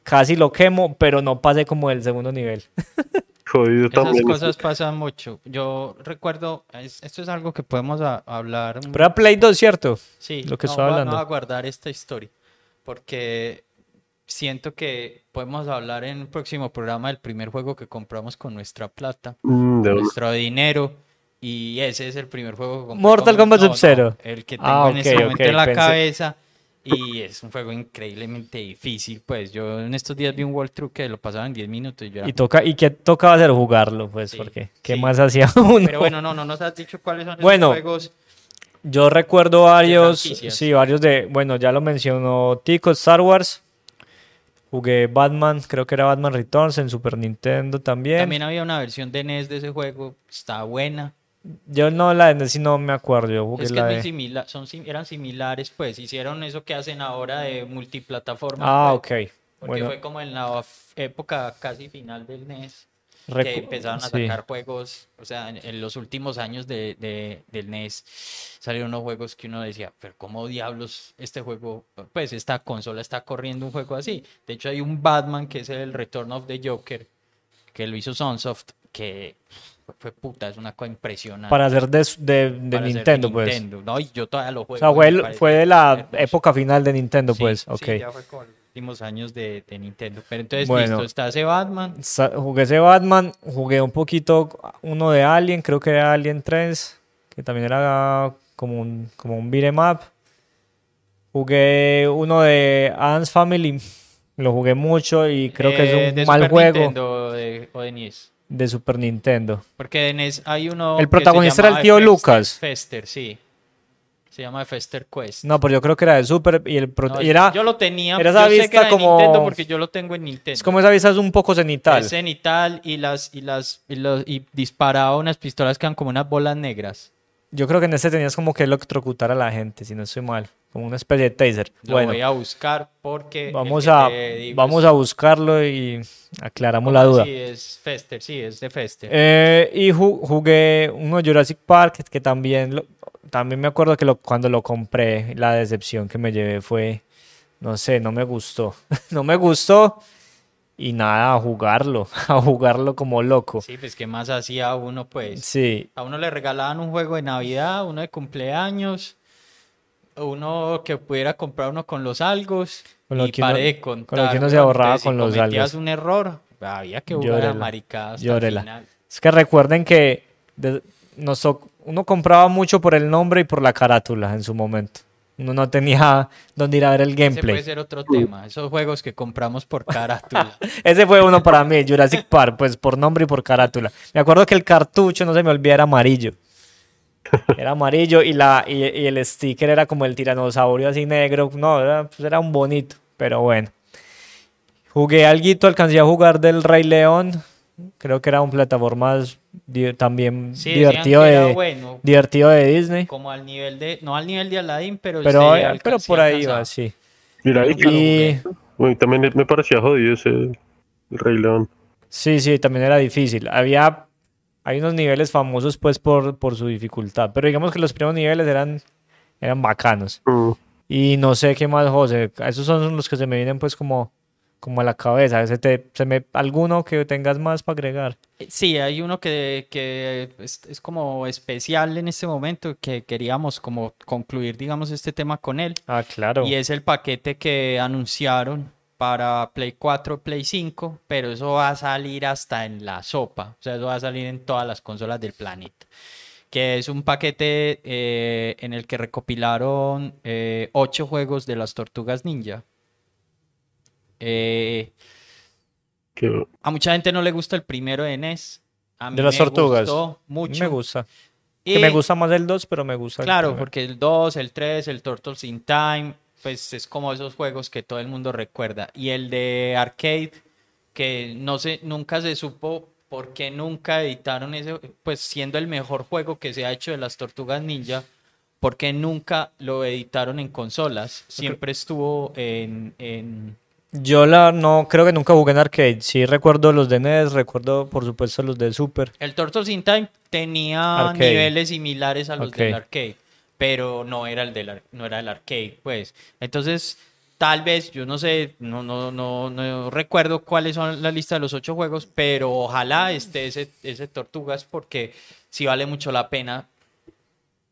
Casi lo quemo, pero no pasé como del segundo nivel. Jodido Esas también. cosas pasan mucho. Yo recuerdo, es- esto es algo que podemos a- hablar. un- Pero era Play 2, ¿cierto? Sí, lo que no, estoy voy a- hablando. no voy a guardar esta historia porque siento que podemos hablar en el próximo programa del primer juego que compramos con nuestra plata, Mm, una. nuestro dinero. Y ese es el primer juego que compré Mortal con- Kombat no, no, Sub-Zero. el que tengo Ah, en este ok, momento ok, en la pensé- cabeza. Y es un juego increíblemente difícil. Pues yo en estos días vi un World que lo pasaba en 10 minutos y yo era Y, toca, ¿Y qué tocaba hacer? Jugarlo, pues, Sí, porque ¿qué sí. más hacía uno? Pero bueno, no, no nos has dicho cuáles son esos Bueno, juegos. Yo recuerdo varios, sí, varios de, bueno, ya lo mencionó Tico, Star Wars. Jugué Batman, creo que era Batman Returns en Super Nintendo también. También había una versión de NES de ese juego, está buena. Yo no, la de sí no me acuerdo, yo Es que la es muy de... similar, son, eran similares, pues hicieron eso que hacen ahora de multiplataforma. Ah, pues, ok. Porque Bueno, fue como en la época casi final del NES que recu- empezaron a sí. sacar juegos, o sea, en, en los últimos años de, de- del NES salieron unos juegos que uno decía, pero ¿cómo diablos este juego, pues esta consola está corriendo un juego así? De hecho hay un Batman que es el Return of the Joker, que lo hizo Sunsoft, que fue, puta, es una cosa impresionante. Para hacer de, de, de para hacer Nintendo, pues. Nintendo, No, y yo todavía lo O juego. sea, y fue, el- de la hermoso. época final de Nintendo, Sí, pues. sí, ya fue con los últimos años de, de Nintendo. Pero entonces, Bueno. listo, está ese Batman. Sa- Jugué ese Batman, jugué un poquito uno de Alien, creo que era Alien 3, que también era como un, como un beat'em up. Jugué uno de Adam's Family, lo jugué mucho y creo que eh, es un de mal Super juego Nintendo o de, o de NES. De Super Nintendo. Porque de NES hay uno. El protagonista era el tío Fester- Lucas. Fester, sí. Se llama Fester Quest. No, pero yo creo que era de Super y el No, y era yo lo tenía. era esa yo sé que vista era de como- Nintendo porque yo lo tengo en Nintendo. es como esa vista es un poco cenital. Es cenital y las y las y, los, y disparaba unas pistolas que eran como unas bolas negras. Yo creo que en este tenías como que electrocutar a la gente, si no estoy mal, como una especie de taser. Lo bueno, voy a buscar porque vamos que a vamos es- a buscarlo y aclaramos ¿cómo la duda. así? es Fester, sí, es de Fester. Eh, y ju- jugué uno Jurassic Park que también lo- también me acuerdo que lo, cuando lo compré la decepción que me llevé fue no sé, no me gustó. no me gustó y nada, a jugarlo, a jugarlo como loco. Sí, pues qué más hacía uno pues. Sí, A uno le regalaban un juego de Navidad, uno de cumpleaños, uno que pudiera comprar uno con los algos Con lo y que uno- pare de con lo contar. que uno se ahorraba Entonces, si con los cometías algos. un error, había que jugar a maricadas. Es que recuerden que de- nos uno compraba mucho por el nombre y por la carátula en su momento. Uno no tenía dónde ir a ver el Ese puede gameplay. ser otro tema, esos juegos que compramos por carátula. Ese fue uno para mí, Jurassic Park, pues por nombre y por carátula. Me acuerdo que el cartucho, no se me olvida, era amarillo. Era amarillo y, la, y, y el sticker era como el tiranosaurio así negro. No, era, pues era un bonito, pero bueno. Jugué alguito, alcancé a jugar del Rey León. Creo que era un plataformas di- también Sí, divertido de, bueno, divertido de Disney. como al nivel de, no al nivel de Aladdin, pero Pero, sí eh, pero por ahí va, sí. Mira, Y bueno, también me parecía jodido ese Rey León. sí, sí, también era difícil. Había, hay unos niveles famosos pues por, por su dificultad, pero digamos que los primeros niveles eran, eran bacanos. Mm. Y no sé qué más, José. Esos son los que se me vienen pues como, como a la cabeza. Ese te- se me, ¿Alguno que tengas más para agregar? Sí, hay uno que, que es, es como especial en este momento, que queríamos como concluir, digamos, este tema con él. Ah, claro. Y es el paquete que anunciaron para Play 4, Play 5, pero eso va a salir hasta en la sopa, o sea, eso va a salir en todas las consolas del planeta. Que es un paquete eh, en el que recopilaron eh, ocho juegos de las Tortugas Ninja. Eh, a mucha gente no le gusta el primero de NES. A mí De las me tortugas. gustó mucho. Me gusta. Y- Que me gusta más el 2, pero me gusta el Claro, porque el 2, el 3, el Turtles in Time, pues es como esos juegos que todo el mundo recuerda. Y el de arcade, que no sé, nunca se supo por qué nunca editaron ese, pues siendo el mejor juego que se ha hecho de las Tortugas Ninja, por qué nunca lo editaron en consolas. Siempre estuvo en, en- Yo la, no creo que nunca jugué en arcade. Sí recuerdo los de NES, recuerdo por supuesto los de Super. El Turtles in Time tenía Arcade. niveles similares a los Ok. del arcade, pero no era el del no era el arcade, pues. Entonces, tal vez, yo no sé, no, no, no, no recuerdo cuáles son la lista de los ocho juegos, pero ojalá esté ese, ese Tortugas, porque sí vale mucho la pena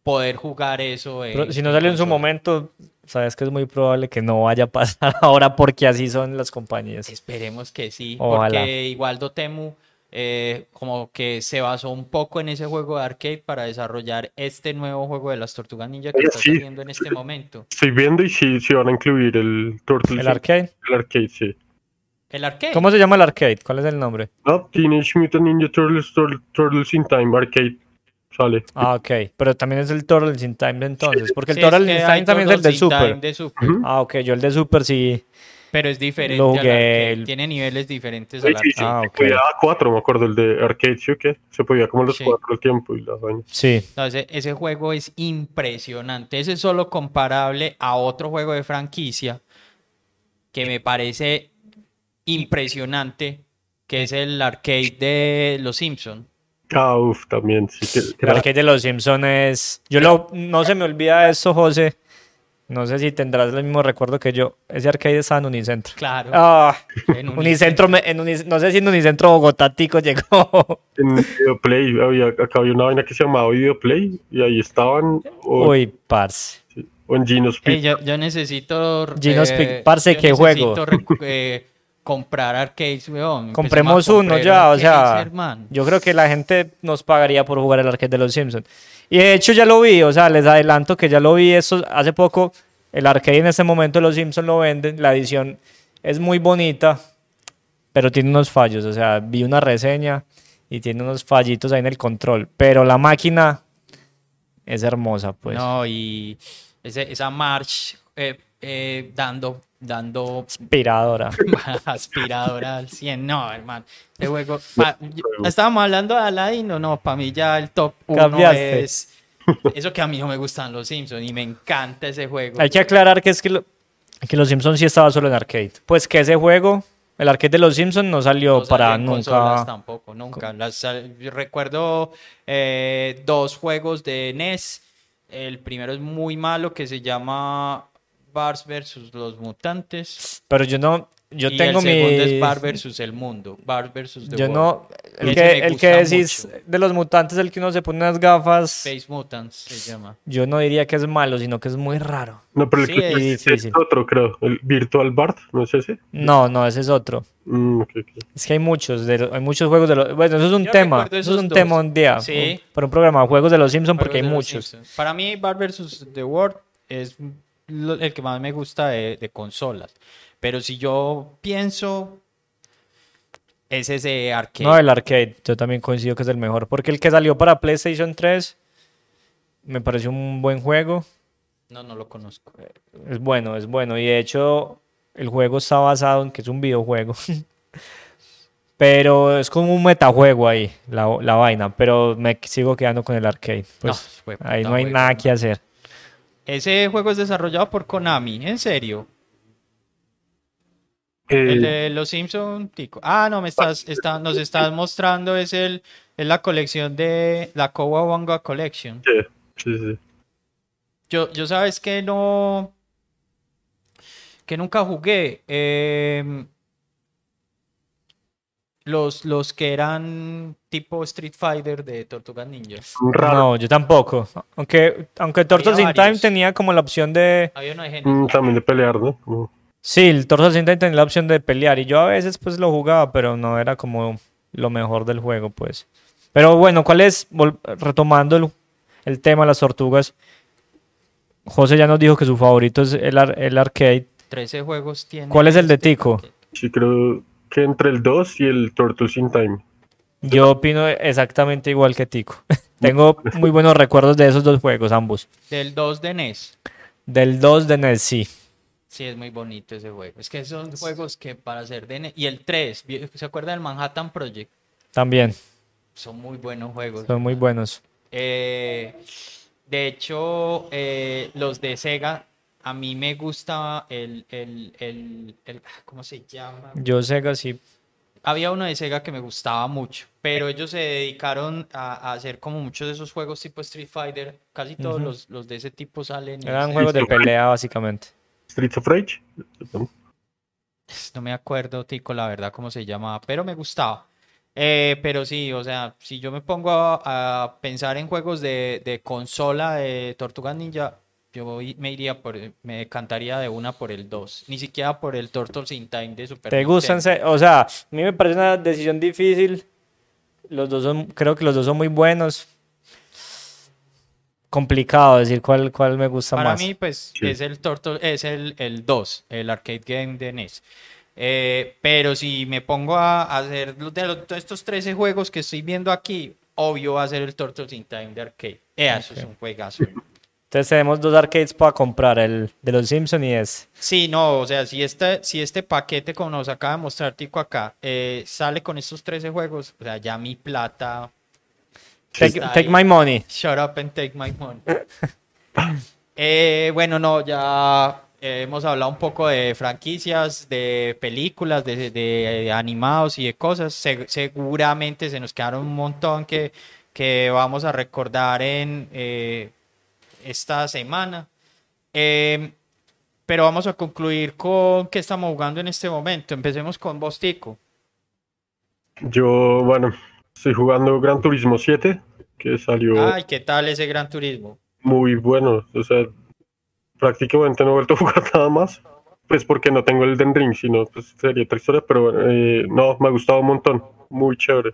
poder jugar eso. Si no salió en su momento, sabes que es muy probable que no vaya a pasar ahora porque así son las compañías. Esperemos que sí, Ojalá. porque igual Dotemu eh, como que se basó un poco en ese juego de arcade para desarrollar este nuevo juego de las Tortugas Ninja que Oye, está sí. saliendo en este momento. Estoy viendo y sí, sí van a incluir el Turtles. ¿El arcade? El arcade, sí. El arcade. ¿Cómo se llama el arcade? ¿Cuál es el nombre? No, Teenage Mutant Ninja Turtles, Tur- Turtles in Time Arcade. Sale. Ah, ok. Pero también es el Turtles in Time de entonces. Porque el Turtles in Time también es el de Super. Time de Super, Ujú. Ah, ok. Yo el de Super sí. Pero es diferente Lo al Tiene niveles diferentes Sí, al sí, sí. arcade. Ah, se ok. podía a cuatro, me acuerdo, el de arcade, ¿sí o qué? Se podía como los Sí. cuatro al tiempo y la vaina. Sí. No, ese, ese juego es impresionante. Ese es solo comparable a otro juego de franquicia que me parece impresionante, que es el arcade de Los Simpson. Ah, uff, también, sí. que- que El era- arcade de los Simpsons es. Yo lo. No se me olvida eso, José. No sé si tendrás el mismo recuerdo que yo. Ese arcade estaba en Unicentro. Claro. Ah, en un- Unicentro, me- en Unic- no sé si en Unicentro Bogotá Tico llegó. En Videoplay, había, acá había una vaina que se llamaba Videoplay y ahí estaban. O, Uy, parce. o en Gino's Ey, Pizza. yo, yo necesito. Gino's eh, Pic- parce, ¿qué juego? rec- eh, comprar arcades, weón. Compremos uno ya, o arcades, sea, hermano. yo creo que la gente nos pagaría por jugar el arcade de los Simpsons. Y de hecho ya lo vi, o sea, les adelanto que ya lo vi eso hace poco. El arcade en este momento de los Simpsons lo venden, la edición es muy bonita, pero tiene unos fallos, o sea, vi una reseña y tiene unos fallitos ahí en el control, pero la máquina es hermosa, pues. No, y ese- esa march eh, eh, dando, dando Inspiradora. aspiradora al 100. No, hermano. Ese juego. pa- yo- estábamos hablando de Aladdin o no, para mí ya el top 1 Cambiaste. es. Eso que a mí no me gustan los Simpsons y me encanta ese juego. Hay que aclarar que es que, lo- que los Simpsons sí estaba solo en arcade. Pues que ese juego, el arcade de los Simpsons no salió No para salió en nunca. Tampoco, nunca. Las recuerdo eh, dos juegos de NES. El primero es muy malo que se llama Bars vs. los Mutantes. Pero yo no, yo y tengo el mi. segundo es Bar vs. el mundo. Bar vs. The Yo World. no. El que, el que decís mucho. de los mutantes, el que uno se pone unas gafas. Space Mutants se llama. Yo no diría que es malo, sino que es muy raro. No, pero el Sí, que es difícil. otro, creo. El Virtual Bart, ¿no es ese? No, no, ese es otro. Mm. Es que hay muchos, de hay muchos juegos de los... Bueno, eso es un Yo tema, eso es un dos. tema un día. Sí. un- para un programa de juegos de los Simpsons porque hay muchos. Simpsons. Para mí, Bar vs. The World es lo- el que más me gusta de, de consolas. Pero si yo pienso, es ese arcade. No, el arcade, yo también coincido que es el mejor. Porque el que salió para PlayStation 3 me pareció un buen juego. No, no lo conozco. Es bueno, es bueno. Y de hecho, el juego está basado en que es un videojuego. Pero es como un metajuego ahí, la, la vaina. Pero me sigo quedando con el arcade. Pues fue ahí no hay nada no. que hacer. Ese juego es desarrollado por Konami, en serio. Eh, El de los Simpsons, tico. Ah, no, me estás, está- nos estás mostrando, es el, es la colección de la Kowabunga Collection. sí, sí, sí. Yo, yo sabes que no, que nunca jugué. em, los, los que eran tipo Street Fighter de Tortugas Ninja. No, yo tampoco. Aunque, aunque Turtles in Time varios. tenía como la opción de... Había uno de Genesis. Mm, también de pelear, ¿no? Sí, el Turtles in Time tenía la opción de pelear. Y yo a veces pues lo jugaba, pero no era como lo mejor del juego, pues. Pero bueno, ¿cuál es? Retomando el, el tema de las tortugas. José ya nos dijo que su favorito es el, ar- el arcade. 13 juegos tiene. ¿Cuál es el de este Tico? Sí, creo que entre el 2 y el Turtles in Time. Yo opino exactamente igual que Tico. Tengo muy buenos recuerdos de esos dos juegos, ambos. Del 2 de NES. Del 2 de NES, sí. Sí, es muy bonito ese juego. Es que son juegos que para hacer de NES. Y el 3, ¿vi- ¿se acuerda del Manhattan Project? También. Son muy buenos juegos. Son muy buenos. Eh, de hecho, eh, los de Sega, a mí me gusta el, el, el, el- ¿cómo se llama? Yo Sega sí. Había uno de Sega que me gustaba mucho, pero ellos se dedicaron a, a hacer como muchos de esos juegos tipo Street Fighter. Casi todos los, los de ese tipo salen. en Eran ese- juegos de pelea, básicamente. Streets of Rage. No me acuerdo, Tico, la verdad, cómo se llamaba, pero me gustaba. Eh, pero sí, o sea, si yo me pongo a, a pensar en juegos de, de consola de Tortugas Ninja, yo i- me iría por, me decantaría de una por el 2, ni siquiera por el Turtles in Time de Super ¿Te gustan? O sea, a mí me parece una decisión difícil. Los dos son, creo que los dos son muy buenos. Complicado decir cuál, cuál me gusta Para más. mí, pues, Sí. es el Turtle, es el, el 2, el arcade game de NES. Eh, pero si me pongo a, a hacer de, los- estos 13 juegos que estoy viendo aquí, obvio va a ser el Turtles in Time de arcade. Eh, Eso es un juegazo. Entonces tenemos dos arcades para comprar, el de los Simpsons y ese. Sí, no, o sea, si este, si este paquete, como nos acaba de mostrar Tico acá, eh, sale con estos 13 juegos, o sea, ya mi plata. Take, my money. Shut up and take my money. Eh, bueno, no, ya hemos hablado un poco de franquicias, de películas, de, de animados y de cosas. Se- seguramente se nos quedaron un montón que, que vamos a recordar en eh, esta semana. Eh, pero vamos a concluir con qué estamos jugando en este momento. Empecemos con vos, Tico. Yo, bueno, estoy jugando Gran Turismo 7, que salió Ay, ¿qué tal ese Gran Turismo? muy bueno. O sea, prácticamente no he vuelto a jugar nada más. Pues porque no tengo el Den Ring, sino pues sería otra historia. Pero eh, no, me ha gustado un montón. Muy chévere.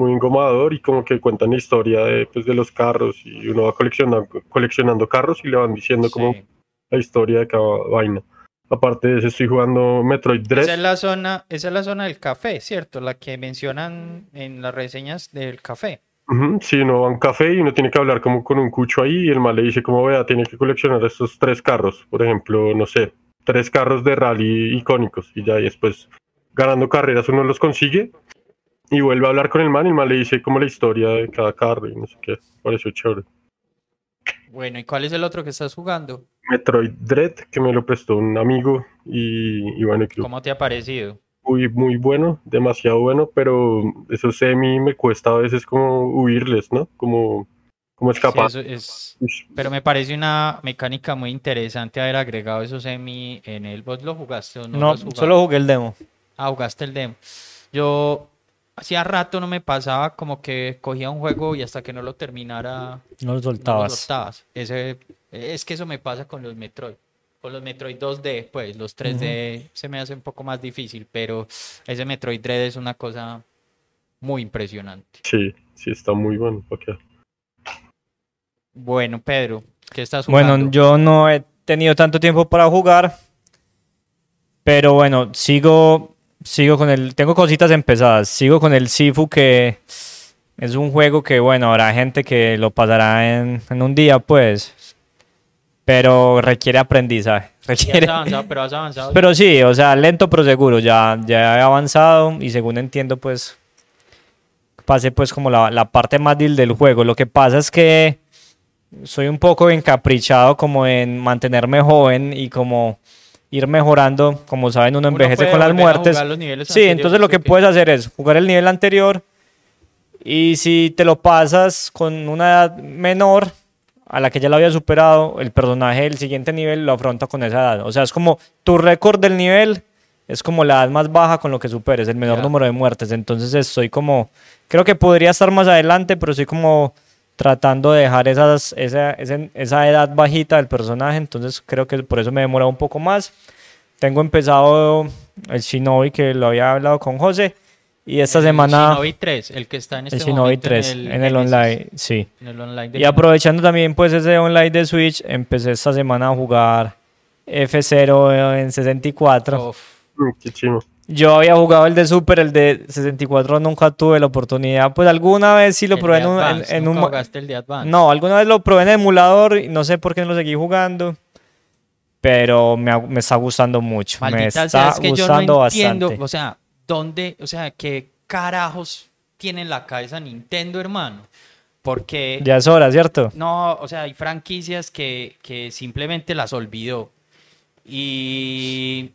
Muy engomador y como que cuentan la historia de, pues, de los carros y uno va coleccionando, coleccionando carros y le van diciendo como Sí. la historia de cada vaina. Aparte de eso, estoy jugando Metroid Dread. Esa es la zona, esa es la zona del café, ¿cierto? La que mencionan en las reseñas del café. Ujú, Sí, uno va a un café y uno tiene que hablar como con un cucho ahí y el mal le dice como vea, tiene que coleccionar estos tres carros, por ejemplo, no sé, tres carros de rally icónicos y ya y después ganando carreras uno los consigue y vuelve a hablar con el man y el man le dice como la historia de cada carro y no sé qué, pareció chévere. Bueno, ¿y cuál es el otro que estás jugando? Metroid Dread, que me lo prestó un amigo y, y bueno, creo ¿Cómo te ha parecido? muy, muy bueno, demasiado bueno, pero eso semi me cuesta a veces como huirles, ¿no? Como, como Sí, escapar. eso es... Pero me parece una mecánica muy interesante haber agregado esos semi en el... ¿Vos lo jugaste o no? lo No, solo jugué el demo. Ah, jugaste el demo. Yo hacía rato no me pasaba como que cogía un juego y hasta que no lo terminara No lo no lo soltabas. soltabas. Ese, es que eso me pasa con los Metroid. Con los Metroid 2D, pues los 3D se me hace un poco más difícil, pero ese Metroid Dread es una cosa muy impresionante. Sí, sí, está muy bueno. ¿para qué? Bueno, Pedro, ¿qué estás jugando? Bueno, yo no he tenido tanto tiempo para jugar, pero bueno, sigo, sigo con el, tengo cositas empezadas, sigo con el Sifu que es un juego que bueno, habrá gente que lo pasará en, en un día, pues, pero requiere aprendizaje, Sí, has requiere, avanzado, pero has avanzado. pero sí, o sea, lento pero seguro, ya, ya he avanzado y según entiendo, pues, pasé pues como la, la parte más débil del juego. Lo que pasa es que soy un poco encaprichado como en mantenerme joven y como ir mejorando, como saben, uno Uno envejece con las muertes. Sí, entonces lo que puedes hacer es jugar el nivel anterior y si te lo pasas con una edad menor a la que ya lo había superado, el personaje del siguiente nivel lo afronta con esa edad. O sea, es como tu récord del nivel es como la edad más baja con lo que superes, el menor Ya. número de muertes. Entonces estoy como, creo que podría estar más adelante, pero estoy como tratando de dejar esas, esa, esa edad bajita del personaje. Entonces creo que por eso me he demorado un poco más. Tengo empezado el Shinobi que lo había hablado con José. Y esta El semana Shinobi 3, el que está en este el Shinobi momento 3 en el, Genesis, online, sí. en el online de Y aprovechando también pues ese online de Switch, empecé esta semana a jugar F0 en 64. Uf, Mm, Qué chimo. Yo había jugado el de Super, el de 64 nunca tuve la oportunidad. Pues alguna vez sí lo el probé en un... en- Advance, en ¿nunca un- jugaste el de Advance? no, alguna vez lo probé en emulador y no sé por qué no lo seguí jugando. Pero me, me está gustando mucho. me Maldita está sea, es que yo gustando no entiendo, bastante. o sea, ¿dónde, o sea, qué carajos tiene en la cabeza Nintendo, hermano? Porque, Ya es hora, ¿cierto? no, o sea, hay franquicias que, que simplemente las olvidó. Y,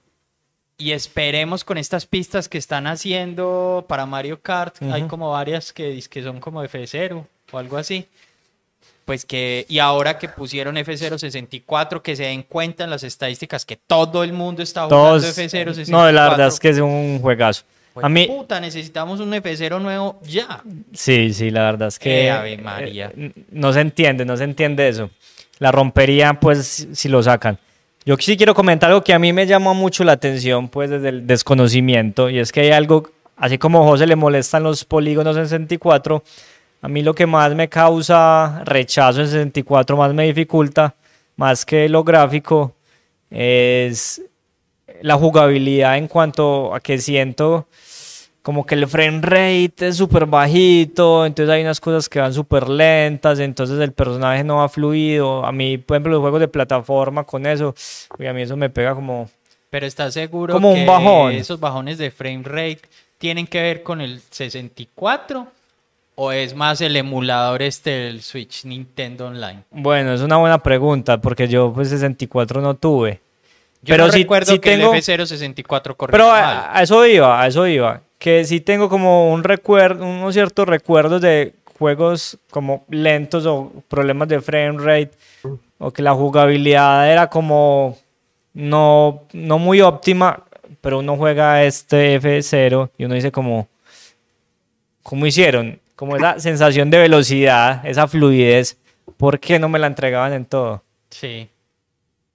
y esperemos con estas pistas que están haciendo para Mario Kart, hay como varias que, que son como F0 o algo así. Pues que, y ahora que pusieron F064, que se den cuenta en las estadísticas que todo el mundo está jugando Todos... F064. No, la verdad es que es un juegazo. Pues, A mí, puta, necesitamos un F0 nuevo ya. Sí, sí, la verdad es que Eh, Ave María. eh, no se entiende, no se entiende eso. La rompería, pues, si lo sacan. Yo sí quiero comentar algo que a mí me llama mucho la atención, pues, desde el desconocimiento, y es que hay algo, así como a José le molestan los polígonos en 64, a mí lo que más me causa rechazo en 64, más me dificulta, más que lo gráfico, es la jugabilidad en cuanto a que siento como que el frame rate es súper bajito, entonces hay unas cosas que van súper lentas, entonces el personaje no va fluido. A mí, por ejemplo, los juegos de plataforma con eso, uy, a mí eso me pega como... Pero ¿estás seguro Como un bajón. esos bajones de frame rate tienen que ver con el 64? ¿O es más el emulador este del Switch Nintendo Online? Bueno, es una buena pregunta, porque yo pues 64 no tuve. Yo Pero no sí- recuerdo que tengo- el F064 corría Pero mal. a, a eso iba, a eso iba. Que sí tengo como un recuerdo, unos ciertos recuerdos de juegos como lentos o problemas de frame rate, o que la jugabilidad era como no, no muy óptima, pero uno juega este F0 y uno dice como, ¿cómo hicieron? Como esa sensación de velocidad, esa fluidez, ¿por qué no me la entregaban en todo? Sí.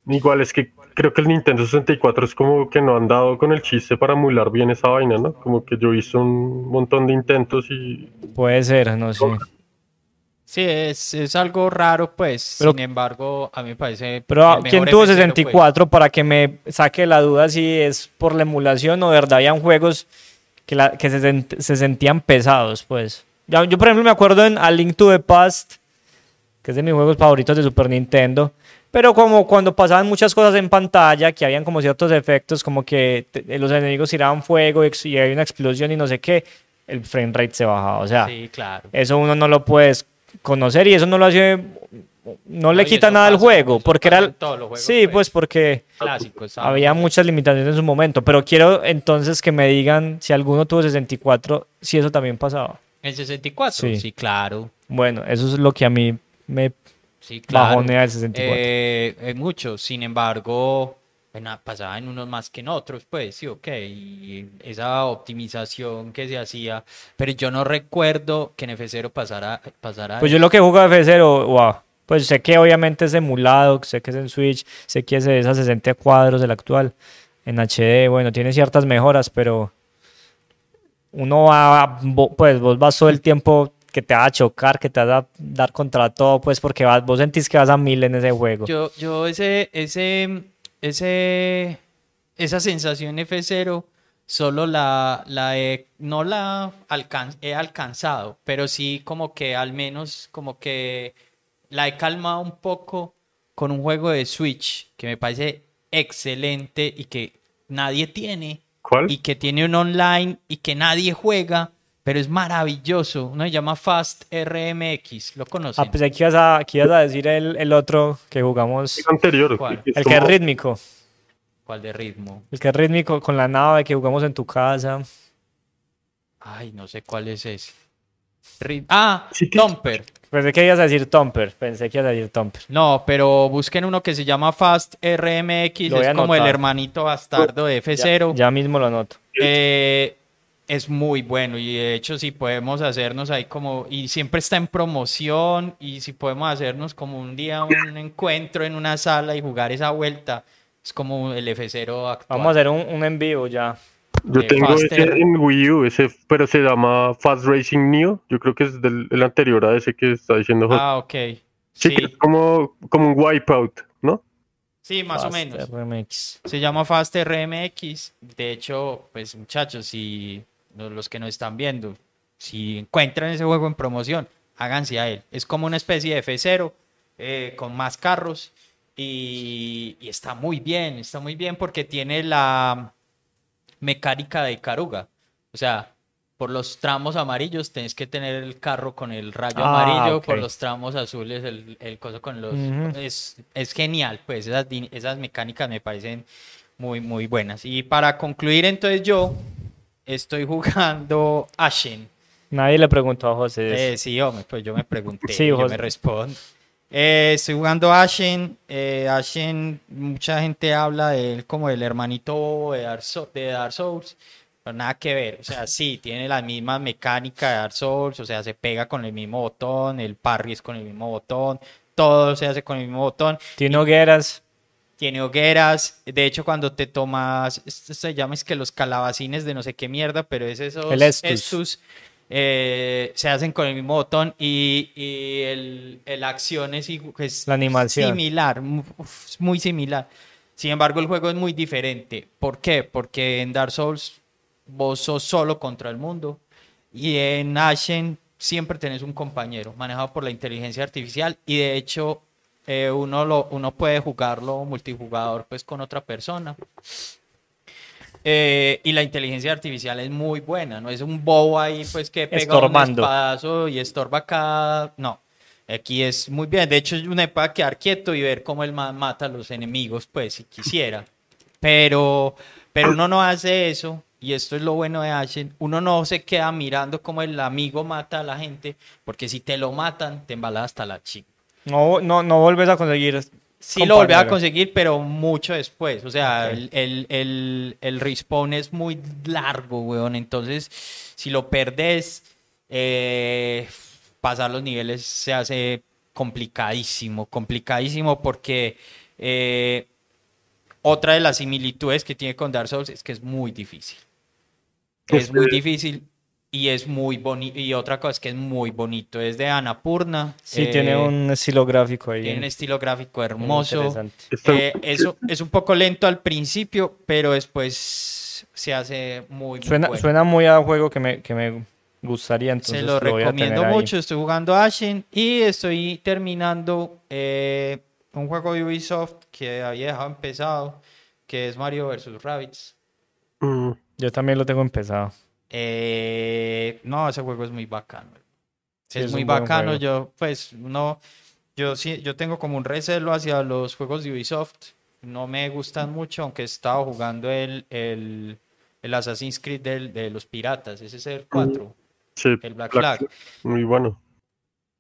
Igual es que creo que el Nintendo 64 es como que no han dado con el chiste para emular bien esa vaina, ¿no? Como que yo he visto un montón de intentos y Puede ser, no sé. Sí, es, es algo raro, pues. Pero- Sin embargo, a mí me parece. Pero ¿quién tuvo F0, pues. 64 para que me saque la duda si es por la emulación o de verdad habían juegos que, la- que se, sent- se sentían pesados, pues? Yo, yo, por ejemplo, me acuerdo en A Link to the Past, que es de mis juegos favoritos de Super Nintendo. Pero como cuando pasaban muchas cosas en pantalla, que habían como ciertos efectos, como que te- los enemigos tiraban fuego y, y hay una explosión y no sé qué, el frame rate se bajaba. O sea, Sí, claro. eso uno no lo puedes conocer y eso no lo hace, no le quita nada al juego, porque era... en todos los juegos, Sí, pues. pues porque Clásicos. había muchas limitaciones en su momento, pero quiero entonces que me digan si alguno tuvo 64, si eso también pasaba. ¿En 64? Sí. Sí, claro. Bueno, eso es lo que a mí me Sí, claro. bajonea el 64. Eh, muchos, sin embargo, bueno, pasaba en unos más que en otros, pues sí, ok, y esa optimización que se hacía, pero yo no recuerdo que en F0 pasara, pasara Pues yo lo que de F0, wow, pues sé que obviamente es emulado, sé que es en Switch, sé que es de esas 60 cuadros el actual, en HD, bueno, tiene ciertas mejoras, pero uno va, pues vos vas todo el tiempo que te va a chocar, que te vas a dar contra todo, pues porque vas, vos sentís que vas a mil en ese juego. Yo, yo ese, ese, ese, esa sensación F0 solo la, la he, no la alcan- he alcanzado, pero sí como que al menos como que la he calmado un poco con un juego de Switch que me parece excelente y que nadie tiene ¿Cuál? y que tiene un online y que nadie juega, pero es maravilloso. Uno se llama Fast RMX, ¿lo conocen? Ah, pues aquí ibas a, aquí ibas a decir el, el otro que jugamos, El anterior. El que es rítmico, ¿Cuál de ritmo? el que es rítmico con la nave que jugamos en tu casa. Ay, no sé cuál es ese. Ah, Tomper. Pensé que ibas a decir Tomper, pensé que ibas a decir Tomper. No, pero busquen uno que se llama Fast RMX, es como el hermanito bastardo de F0. Ya mismo lo anoto. Eh, es muy bueno y de hecho si podemos hacernos ahí como, y siempre está en promoción y si podemos hacernos como un día un encuentro en una sala y jugar esa vuelta, es como el F0 actual. Vamos a hacer un, un en vivo ya. Yo de tengo Faster. ese en Wii U, ese, pero se llama Fast Racing Neo. Yo creo que es del el anterior a ese que está diciendo Jorge. Ah, ok. sí, Sí, que es como, como un wipeout, ¿no? sí, más o Fast menos. RMX. Se llama Fast RMX. De hecho, pues muchachos, si los que nos están viendo, si encuentran ese juego en promoción, háganse a él. Es como una especie de F0 eh, con más carros y, y está muy bien, está muy bien porque tiene la mecánica de Caruga. O sea, por los tramos amarillos tenés que tener el carro con el rayo Ah, amarillo, ok. por los tramos azules el, el coso con los... Ujú. es, es genial, pues esas, esas mecánicas me parecen muy, muy buenas. Y para concluir, entonces yo estoy jugando Ashen. Nadie le preguntó a José. Eh, sí, hombre, pues yo me pregunté, Sí, yo José. me respondo. Eh, estoy jugando Ashen. eh, Ashen, mucha gente habla de él como el hermanito bobo de Dark, Sou- de Dark Souls, pero nada que ver. O sea, sí, tiene la misma mecánica de Dark Souls, o sea, se pega con el mismo botón, el parry es con el mismo botón, todo se hace con el mismo botón. Tiene hogueras. Tiene hogueras. De hecho, cuando te tomas, esto se llama es que los calabacines de no sé qué mierda, pero es esos El Estus. estus, eh, se hacen con el mismo botón y, y el, el acción es, es La animación. similar, uf, es muy similar. Sin embargo, el juego es muy diferente. ¿Por qué? Porque en Dark Souls vos sos solo contra el mundo y en Ashen siempre tenés un compañero manejado por la inteligencia artificial y de hecho eh, uno, lo, uno puede jugarlo multijugador pues con otra persona. Eh, y la inteligencia artificial es muy buena, no es un bobo ahí pues que pega un espadazo y estorba cada... No, aquí es muy bien. De hecho, uno puede quedar quieto y ver cómo el man mata a los enemigos, pues si quisiera. Pero, pero uno no hace eso, y esto es lo bueno de Ashen, uno no se queda mirando cómo el amigo mata a la gente, porque si te lo matan, te embalas hasta la chica. No, no, no vuelves a conseguir. Sí lo volví a conseguir, pero mucho después. O sea, el, el, el, el respawn es muy largo, weón. Entonces, si lo perdés, eh, pasar los niveles se hace complicadísimo, complicadísimo porque eh, otra de las similitudes que tiene con Dark Souls es que es muy difícil. Es muy difícil y es muy bonito. Y otra cosa es que es muy bonito. Es de Annapurna. Sí, eh, tiene un estilo gráfico ahí. tiene un estilo gráfico hermoso. Eh, eso es un poco lento al principio, pero después se hace muy, muy Suena, bueno. suena muy a juego que me, que me, gustaría. Entonces Se lo recomiendo ahí. mucho. Estoy jugando Ashen y estoy terminando eh, un juego de Ubisoft que había dejado empezado, que es Mario vs. Rabbids. Mm, Yo también lo tengo empezado. Eh, no, ese juego es muy bacano. Sí, es, es muy bacano. Yo, pues, no, yo sí, yo tengo como un recelo hacia los juegos de Ubisoft. No me gustan mucho, aunque he estado jugando el, el, el Assassin's Creed del- de los piratas. Ese es el 4, sí, el Black Flag. Muy bueno.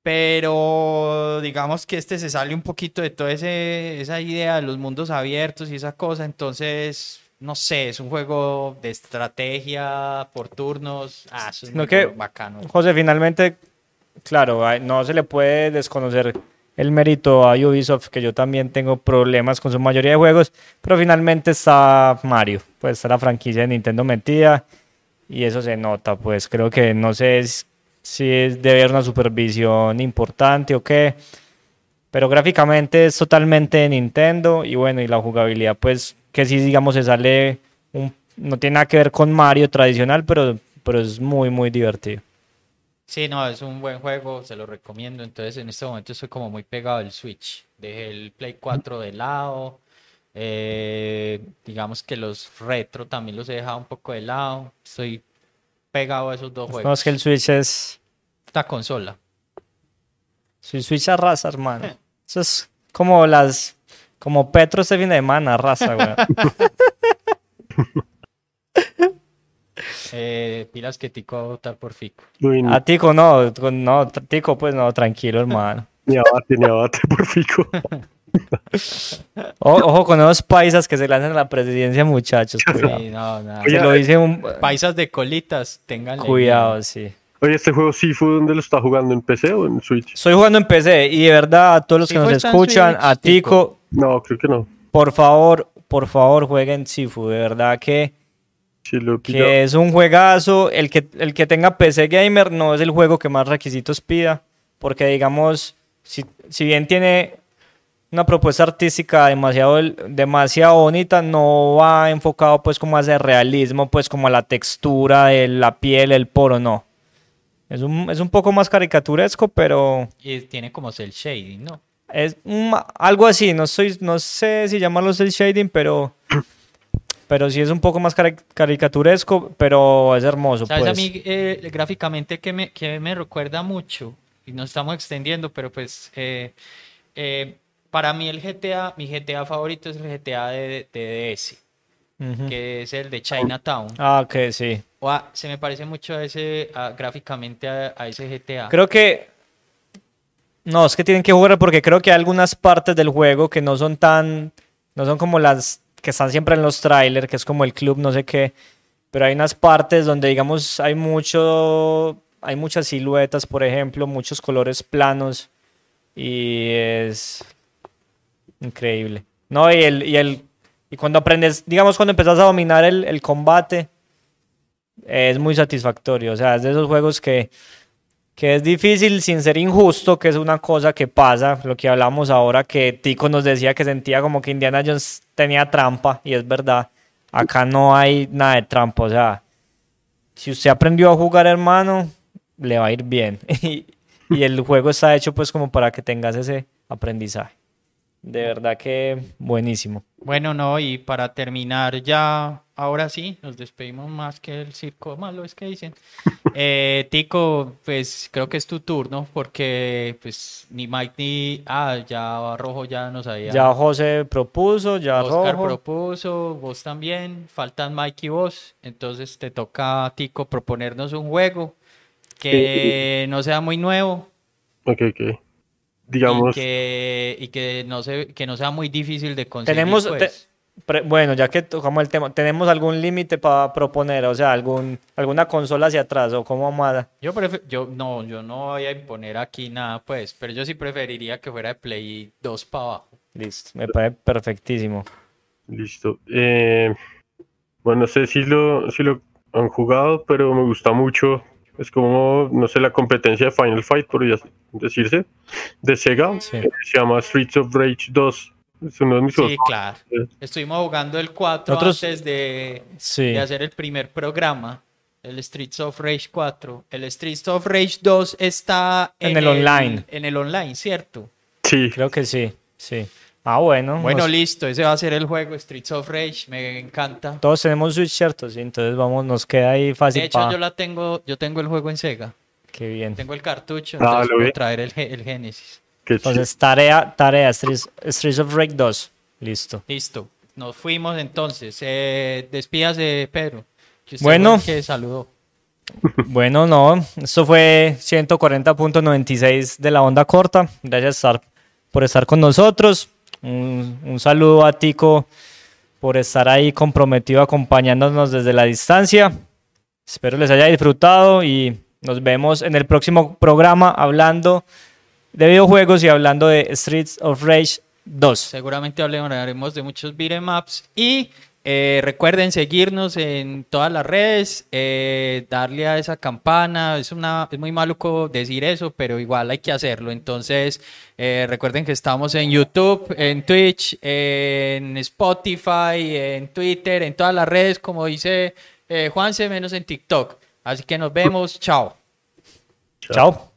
Pero digamos que este se sale un poquito de toda esa idea de los mundos abiertos y esa cosa. Entonces, no sé, es un juego de estrategia por turnos. Ah, eso es muy que- bacano. José, finalmente, claro, no se le puede desconocer el mérito a Ubisoft, que yo también tengo problemas con su mayoría de juegos, pero finalmente está Mario, pues está la franquicia de Nintendo metida y eso se nota, pues creo que no sé si es debe haber una supervisión importante o qué, pero gráficamente es totalmente de Nintendo y bueno, y la jugabilidad pues que sí digamos se sale, un- no tiene nada que ver con Mario tradicional, pero, pero es muy muy divertido. Sí, no, es un buen juego, se lo recomiendo. Entonces, en este momento estoy como muy pegado al Switch. Dejé el Play 4 de lado. eh, digamos que los retro también los he dejado un poco de lado. Estoy pegado a esos dos No, juegos. es que el Switch es. Esta consola. Si Switch arrasa, hermano. Eso es como las. Como Petro este fin de semana, arrasa, güey. Eh, pilas que Tico va a votar por Fico. Uy, A Tico no, no, Tico, pues no, tranquilo, hermano. ni abate, ni abate por fico. O- ojo con esos paisas que se lanzan a la presidencia, muchachos. Cuidado. Sí, no, nada. Se lo dice un. Paisas de colitas, tengan Cuidado, sí. Oye, ¿este juego sí fue donde lo está jugando? ¿En PC o en Switch? Estoy jugando en PC y de verdad a todos los que nos escuchan, Switch, a Tico, No, creo que no. por favor, por favor, jueguen Sifu. De verdad que. Sí, lo que es un juegazo. El que, el que tenga PC Gamer no es el juego que más requisitos pida, porque digamos, si, si bien tiene una propuesta artística demasiado, demasiado bonita, no va enfocado pues como a ese realismo, pues como a la textura de la piel, el poro, no. Es un, es un poco más caricaturesco, pero Y tiene como cel shading, ¿no? es un- algo así, no, soy, no sé si llamarlo cel shading, pero... Pero sí es un poco más cari- caricaturesco, pero es hermoso. ¿Sabes pues. a mí eh, gráficamente que me, que me recuerda mucho? Y nos estamos extendiendo, pero pues eh, eh, para mí el GTA, mi GTA favorito es el GTA de, de DS, que es el de Chinatown. Ah, ok, sí. Se me parece mucho a ese, a- gráficamente a, a ese GTA. Creo que... No, es que tienen que jugar porque creo que hay algunas partes del juego que no son tan... No son como las que están siempre en los trailers, que es como el club, no sé qué. Pero hay unas partes donde, digamos, hay mucho... Hay muchas siluetas, por ejemplo, muchos colores planos. Y es... Increíble. No, y el... Y, el, y cuando aprendes, digamos, cuando empezás a dominar el, el combate, es muy satisfactorio. O sea, es de esos juegos que que es difícil sin ser injusto, que es una cosa que pasa, lo que hablamos ahora, que Tico nos decía que sentía como que Indiana Jones tenía trampa, y es verdad, acá no hay nada de trampa, o sea, si usted aprendió a jugar, hermano, le va a ir bien, y, y el juego está hecho pues como para que tengas ese aprendizaje. De verdad que buenísimo. Bueno, no, y para terminar ya, ahora sí, nos despedimos más que el circo malo, es que dicen. Eh, Tico, pues creo que es tu turno, porque pues ni Mike ni... Ah, ya Rojo ya nos había... Ya José propuso, ya Oscar Rojo. propuso, vos también, faltan Mike y vos, entonces te toca Tico proponernos un juego que no sea muy nuevo Ok, ok. y Digamos, que, y que no se, que no sea muy difícil de conseguir. Tenemos, pues. te- pre- bueno, ya que tocamos el tema, ¿tenemos algún límite para proponer? O sea, algún, alguna consola hacia atrás o cómo vamos a- Yo yo no, yo no voy a imponer aquí nada, pues, pero yo sí preferiría que fuera de Play 2 para abajo. Listo, me parece perfectísimo. listo. Eh, bueno, no sé si lo, si lo han jugado, pero me gusta mucho. Es como, no sé, la competencia de Final Fight, podría decirse, de Sega. Sí. Eh, Se llama Streets of Rage 2. Es uno de mis juegos Sí, claro. Estuvimos jugando el 4 Nosotros- antes de, Sí. de hacer el primer programa. el Streets of Rage 4. El Streets of Rage 2 está En el online. En el online, ¿cierto? Sí, Creo que sí, sí. Ah, bueno. Bueno, nos- listo, ese va a ser el juego Streets of Rage, me encanta. todos tenemos Switch, ¿cierto? Sí, entonces vamos, nos queda ahí De fácil hecho, pa- yo la tengo, yo tengo el juego en Sega. Qué bien. Tengo el cartucho, Ah, entonces puedo vi. traer el, el Genesis. Entonces, tarea, tarea, Streets, Streets of Rage 2. Listo. Listo, nos fuimos entonces. Eh, despídase, Pedro. que usted Bueno. que saludó. Bueno, no, esto fue 140.96 de la onda corta. Gracias estar- por estar con nosotros. Un, un saludo a Tico por estar ahí comprometido acompañándonos desde la distancia. Espero les haya disfrutado y nos vemos en el próximo programa hablando de videojuegos y hablando de Streets of Rage 2. Seguramente hablaremos de muchos beat'em ups y eh, recuerden seguirnos en todas las redes, eh, darle a esa campana. Es, una, es muy maluco decir eso, pero igual hay que hacerlo. Entonces, eh, recuerden que estamos en YouTube, en Twitch, en Spotify, en Twitter, en todas las redes, como dice Juanse, menos en TikTok. Así que nos vemos. Chao. Chao.